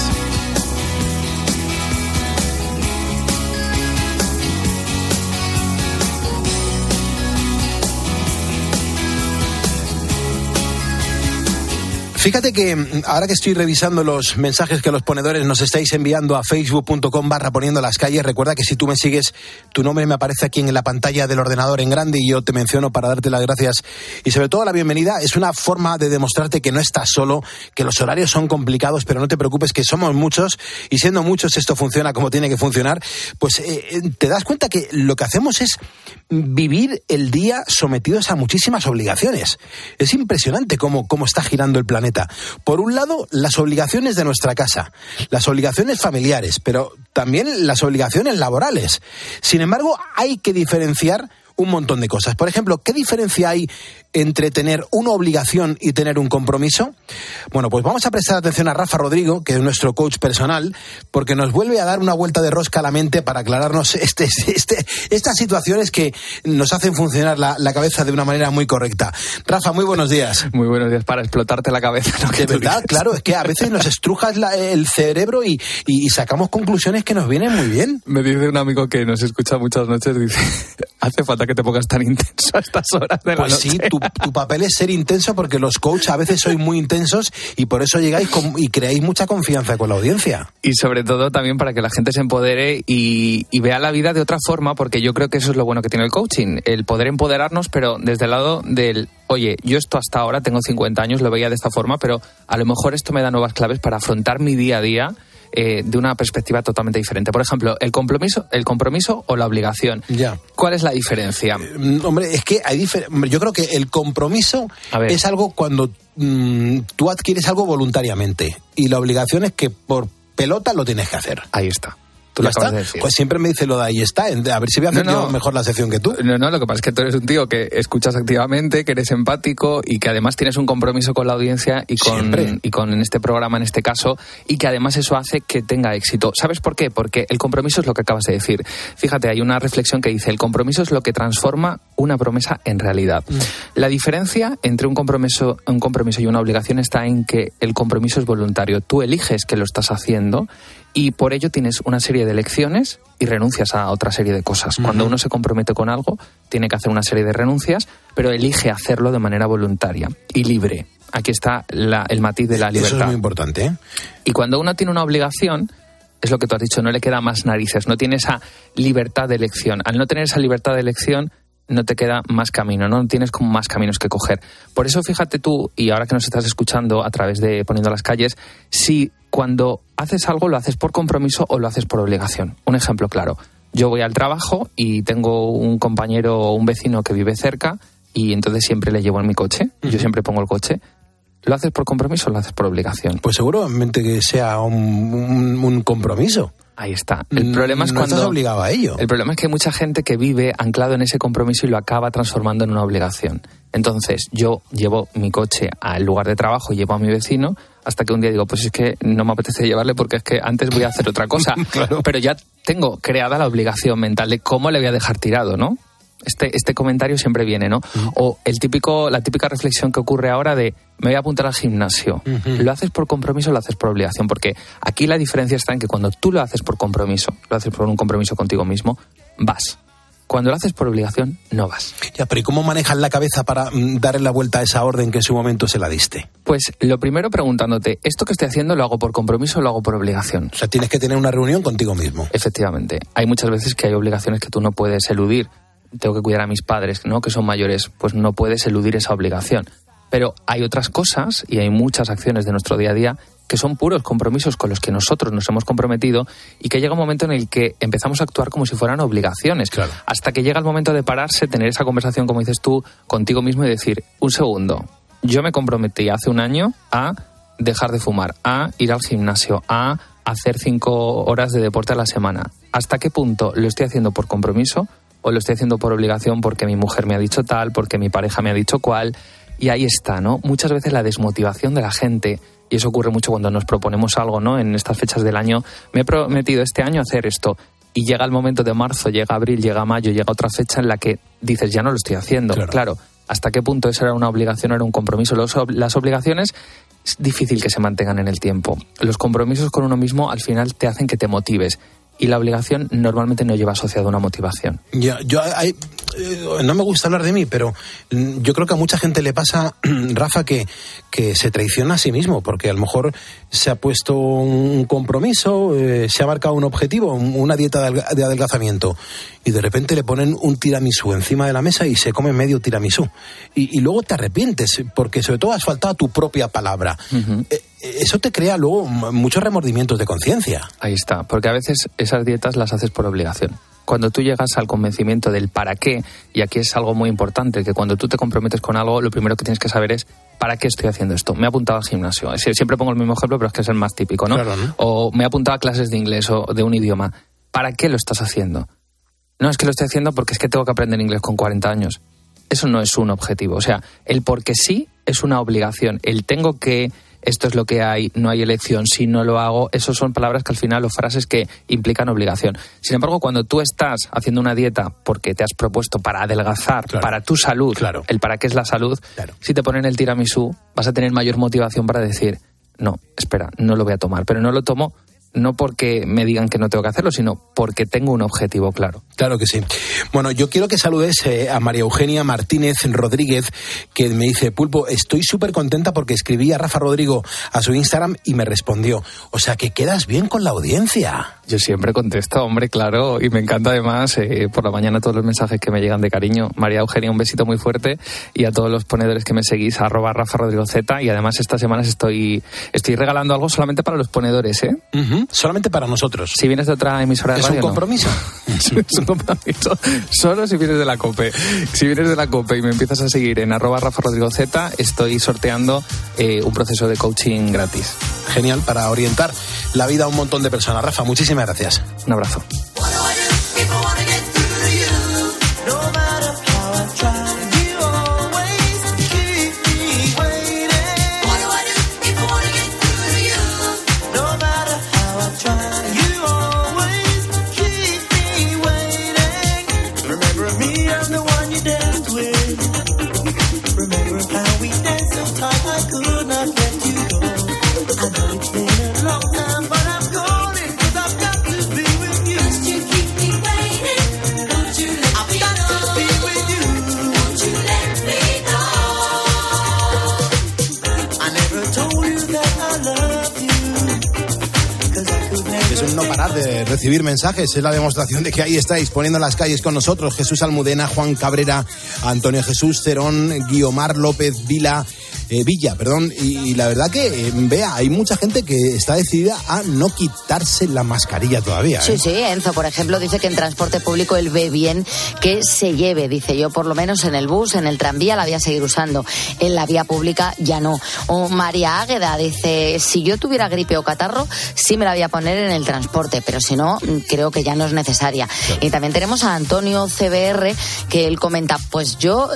Fíjate que mm, ahora que estoy revisando los mensajes que los ponedores nos estáis enviando a facebook.com barra poniendo las calles, recuerda que si tú me sigues, tu nombre me aparece aquí en la pantalla del ordenador en grande y yo te menciono para darte las gracias y sobre todo la bienvenida. Es una forma de demostrarte que no estás solo, que los horarios son complicados, pero no te preocupes que somos muchos y siendo muchos esto funciona como tiene que funcionar. Pues eh, eh, te das cuenta que lo que hacemos es vivir el día sometidos a muchísimas obligaciones. Es impresionante cómo, cómo está girando el planeta. Por un lado, las obligaciones de nuestra casa, las obligaciones familiares, pero también las obligaciones laborales. Sin embargo, hay que diferenciar un montón de cosas. Por ejemplo, ¿qué diferencia hay entre tener una obligación y tener un compromiso? Bueno, pues vamos a prestar atención a Rafa Rodrigo, que es nuestro coach personal, porque nos vuelve a dar una vuelta de rosca a la mente para aclararnos este, este, estas situaciones que nos hacen funcionar la, la cabeza de una manera muy correcta. Rafa, muy buenos días. Muy buenos días para explotarte la cabeza. ¿no? De Que tú verdad, dices. claro, es que a veces nos estrujas la- el cerebro y, y- y sacamos conclusiones que nos vienen muy bien. Me dice un amigo que nos escucha muchas noches, dice, hace falta que te pongas tan intenso a estas horas de la Pues noche. sí, tu, tu papel es ser intenso porque los coaches a veces sois muy intensos y por eso llegáis y creáis mucha confianza con la audiencia. Y sobre todo también para que la gente se empodere y, y vea la vida de otra forma, porque yo creo que eso es lo bueno que tiene el coaching, el poder empoderarnos, pero desde el lado del, oye, yo esto hasta ahora tengo 50 años, lo veía de esta forma, pero a lo mejor esto me da nuevas claves para afrontar mi día a día eh, de una perspectiva totalmente diferente. Por ejemplo, el compromiso, el compromiso o la obligación. Ya. ¿Cuál es la diferencia? Mm, Hombre, es que hay Yo creo que el compromiso es algo cuando mm, tú adquieres algo voluntariamente y la obligación es que por pelota lo tienes que hacer. Ahí está. Tú ¿Ya lo acabas está? de decir. Pues siempre me dice lo de ahí está. A ver si voy a hacer No, no. yo mejor la sección que tú. No, no, lo que pasa es que tú eres un tío que escuchas activamente, que eres empático y que además tienes un compromiso con la audiencia y con, Siempre. y con en este programa, en este caso, y que además eso hace que tenga éxito. ¿Sabes por qué? Porque el compromiso es lo que acabas de decir. Fíjate, hay una reflexión que dice, el compromiso es lo que transforma una promesa en realidad. La diferencia entre un compromiso, un compromiso y una obligación está en que el compromiso es voluntario. Tú eliges que lo estás haciendo y por ello tienes una serie de elecciones y renuncias a otra serie de cosas. Cuando uno se compromete con algo, tiene que hacer una serie de renuncias, pero elige hacerlo de manera voluntaria y libre. Aquí está la- el matiz de la Eso es libertad. muy importante. ¿eh? Y cuando uno tiene una obligación, es lo que tú has dicho, no le queda más narices, no tiene esa libertad de elección. Al no tener esa libertad de elección, no te queda más camino, no tienes como más caminos que coger. Por eso fíjate tú, y ahora que nos estás escuchando a través de Poniendo las calles, si cuando haces algo lo haces por compromiso o lo haces por obligación. Un ejemplo claro. Yo voy al trabajo y tengo un compañero o un vecino que vive cerca y entonces siempre le llevo en mi coche. Yo siempre pongo el coche. ¿Lo haces por compromiso o lo haces por obligación? Pues seguramente que sea un, un- un compromiso. Ahí está. El problema es no cuando estás obligado a ello. El problema es que hay mucha gente que vive anclado en ese compromiso y lo acaba transformando en una obligación. Entonces, yo llevo mi coche al lugar de trabajo y llevo a mi vecino hasta que un día digo, pues es que no me apetece llevarle porque es que antes voy a hacer otra cosa. Pero ya tengo creada la obligación mental de cómo le voy a dejar tirado, ¿no? Este, este comentario siempre viene, ¿no? O el típico, la típica reflexión que ocurre ahora de me voy a apuntar al gimnasio. ¿Lo haces por compromiso o lo haces por obligación? Porque aquí la diferencia está en que cuando tú lo haces por compromiso, lo haces por un compromiso contigo mismo, vas. Cuando lo haces por obligación, no vas. Ya, pero ¿y cómo manejas la cabeza para mm, darle la vuelta a esa orden que en su momento se la diste? Pues lo primero preguntándote, ¿esto que estoy haciendo lo hago por compromiso o lo hago por obligación? O sea, tienes que tener una reunión contigo mismo. Efectivamente. Hay muchas veces que hay obligaciones que tú no puedes eludir. Tengo que cuidar a mis padres, ¿no? Que son mayores, pues no puedes eludir esa obligación. Pero hay otras cosas y hay muchas acciones de nuestro día a día que son puros compromisos con los que nosotros nos hemos comprometido y que llega un momento en el que empezamos a actuar como si fueran obligaciones. Hasta que llega el momento de pararse, tener esa conversación, como dices tú, contigo mismo y decir, un segundo, yo me comprometí hace un año a dejar de fumar, a ir al gimnasio, a hacer cinco horas de deporte a la semana. ¿Hasta qué punto lo estoy haciendo por compromiso o lo estoy haciendo por obligación porque mi mujer me ha dicho tal, porque mi pareja me ha dicho cual? Y ahí está, ¿no? Muchas veces la desmotivación de la gente y eso ocurre mucho cuando nos proponemos algo, ¿no? En estas fechas del año, me he prometido este año hacer esto. Y llega el momento de marzo, llega abril, llega mayo, llega otra fecha en la que dices, ya no lo estoy haciendo. Claro. ¿Hasta qué punto eso era una obligación o era un compromiso? las obligaciones es difícil que se mantengan en el tiempo. Los compromisos con uno mismo al final te hacen que te motives y la obligación normalmente no lleva asociada una motivación. Ya, yo hay, eh, no me gusta hablar de mí, pero mm, yo creo que a mucha gente le pasa, Rafa, que, que se traiciona a sí mismo, porque a lo mejor se ha puesto un compromiso, eh, se ha marcado un objetivo, una dieta de adelgazamiento, y de repente le ponen un tiramisú encima de la mesa y se come medio tiramisú. Y, luego te arrepientes, porque sobre todo has faltado a tu propia palabra. Eh, eso te crea luego muchos remordimientos de conciencia. Ahí está, porque a veces esas dietas las haces por obligación cuando tú llegas al convencimiento del para qué, y aquí es algo muy importante, que cuando tú te comprometes con algo, lo primero que tienes que saber es ¿para qué estoy haciendo esto? Me he apuntado al gimnasio. Siempre pongo el mismo ejemplo, pero es que es el más típico, ¿no? O me he apuntado a clases de inglés o de un idioma. ¿Para qué lo estás haciendo? No, es que lo estoy haciendo porque es que tengo que aprender inglés con 40 años. Eso no es un objetivo. O sea, el porque sí es una obligación. El tengo que esto es lo que hay, no hay elección, si no lo hago, esas son palabras que al final o frases que implican obligación. Sin embargo, cuando tú estás haciendo una dieta porque te has propuesto para adelgazar, para tu salud, claro. el para qué es la salud, si te ponen el tiramisú, vas a tener mayor motivación para decir, no, espera, no lo voy a tomar, pero no lo tomo no porque me digan que no tengo que hacerlo, sino porque tengo un objetivo claro. Claro que sí. Bueno, yo quiero que saludes eh, a María Eugenia Martínez Rodríguez, que me dice, Pulpo, estoy súper contenta porque escribí a Rafa Rodrigo a su Instagram y me respondió. O sea, que quedas bien con la audiencia. Yo siempre contesto, hombre, claro, y me encanta además eh, por la mañana todos los mensajes que me llegan de cariño. María Eugenia, un besito muy fuerte y a todos los ponedores que me seguís, arroba Rafa Rodrigo Z, y además estas semanas estoy, estoy regalando algo solamente para los ponedores, ¿eh? Solamente para nosotros. Si vienes de otra emisora de ¿Es radio. un compromiso? es un compromiso. Solo si vienes de la COPE. Si vienes de la COPE y me empiezas a seguir en arroba Rafa Rodrigo Z, estoy sorteando eh, un proceso de coaching gratis. Genial, para orientar la vida a un montón de personas. Rafa, muchísimas gracias. Un abrazo. De recibir mensajes. Es la demostración de que ahí estáis poniendo las calles con nosotros. Jesús Almudena, Juan Cabrera, Antonio Jesús Cerón, Guiomar López Vila, eh, Villa, perdón. Y, la verdad que, eh, vea, hay mucha gente que está decidida a no quitarse la mascarilla todavía. Sí, ¿eh? sí, Enzo, por ejemplo, dice que en transporte público él ve bien que se lleve, dice yo, por lo menos en el bus, en el tranvía la voy a seguir usando, en la vía pública ya no. O María Águeda dice, si yo tuviera gripe o catarro, sí me la voy a poner en el transporte, pero si no, creo que ya no es necesaria. Y también tenemos a Antonio CBR, que él comenta, pues yo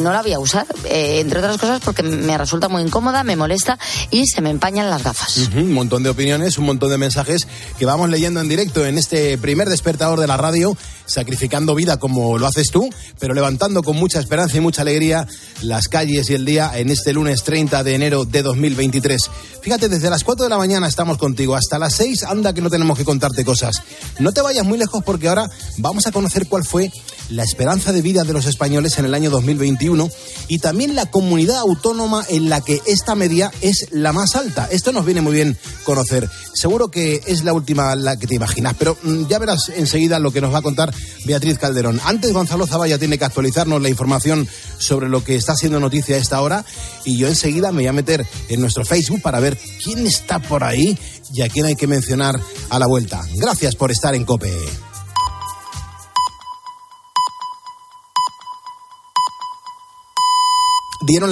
no la voy a usar, entre otras cosas porque me resulta muy incómoda, me molesta y se me empañan las gafas. Ujú, Un montón de opiniones, un montón de mensajes que vamos leyendo en directo en este primer despertador de la radio, sacrificando vida como lo haces tú, pero levantando con mucha esperanza y mucha alegría las calles y el día en este lunes 30 de enero de 2023. Fíjate, desde las 4 de la mañana estamos contigo, hasta las 6 anda que no tenemos que contarte cosas. No te vayas muy lejos porque ahora vamos a conocer cuál fue la esperanza de vida de los españoles en el año 2021 y también la comunidad autónoma en la que esta media es la más alta. Esto nos viene muy bien conocer. Seguro que es la última la que te imaginas, pero mm, ya verás enseguida lo que nos va a contar Beatriz Calderón. Antes Gonzalo Zavalla tiene que actualizarnos la información sobre lo que está siendo noticia a esta hora y yo enseguida me voy a meter en nuestro Facebook para ver quién está por ahí y a quién hay que mencionar a la vuelta. Gracias por estar en COPE.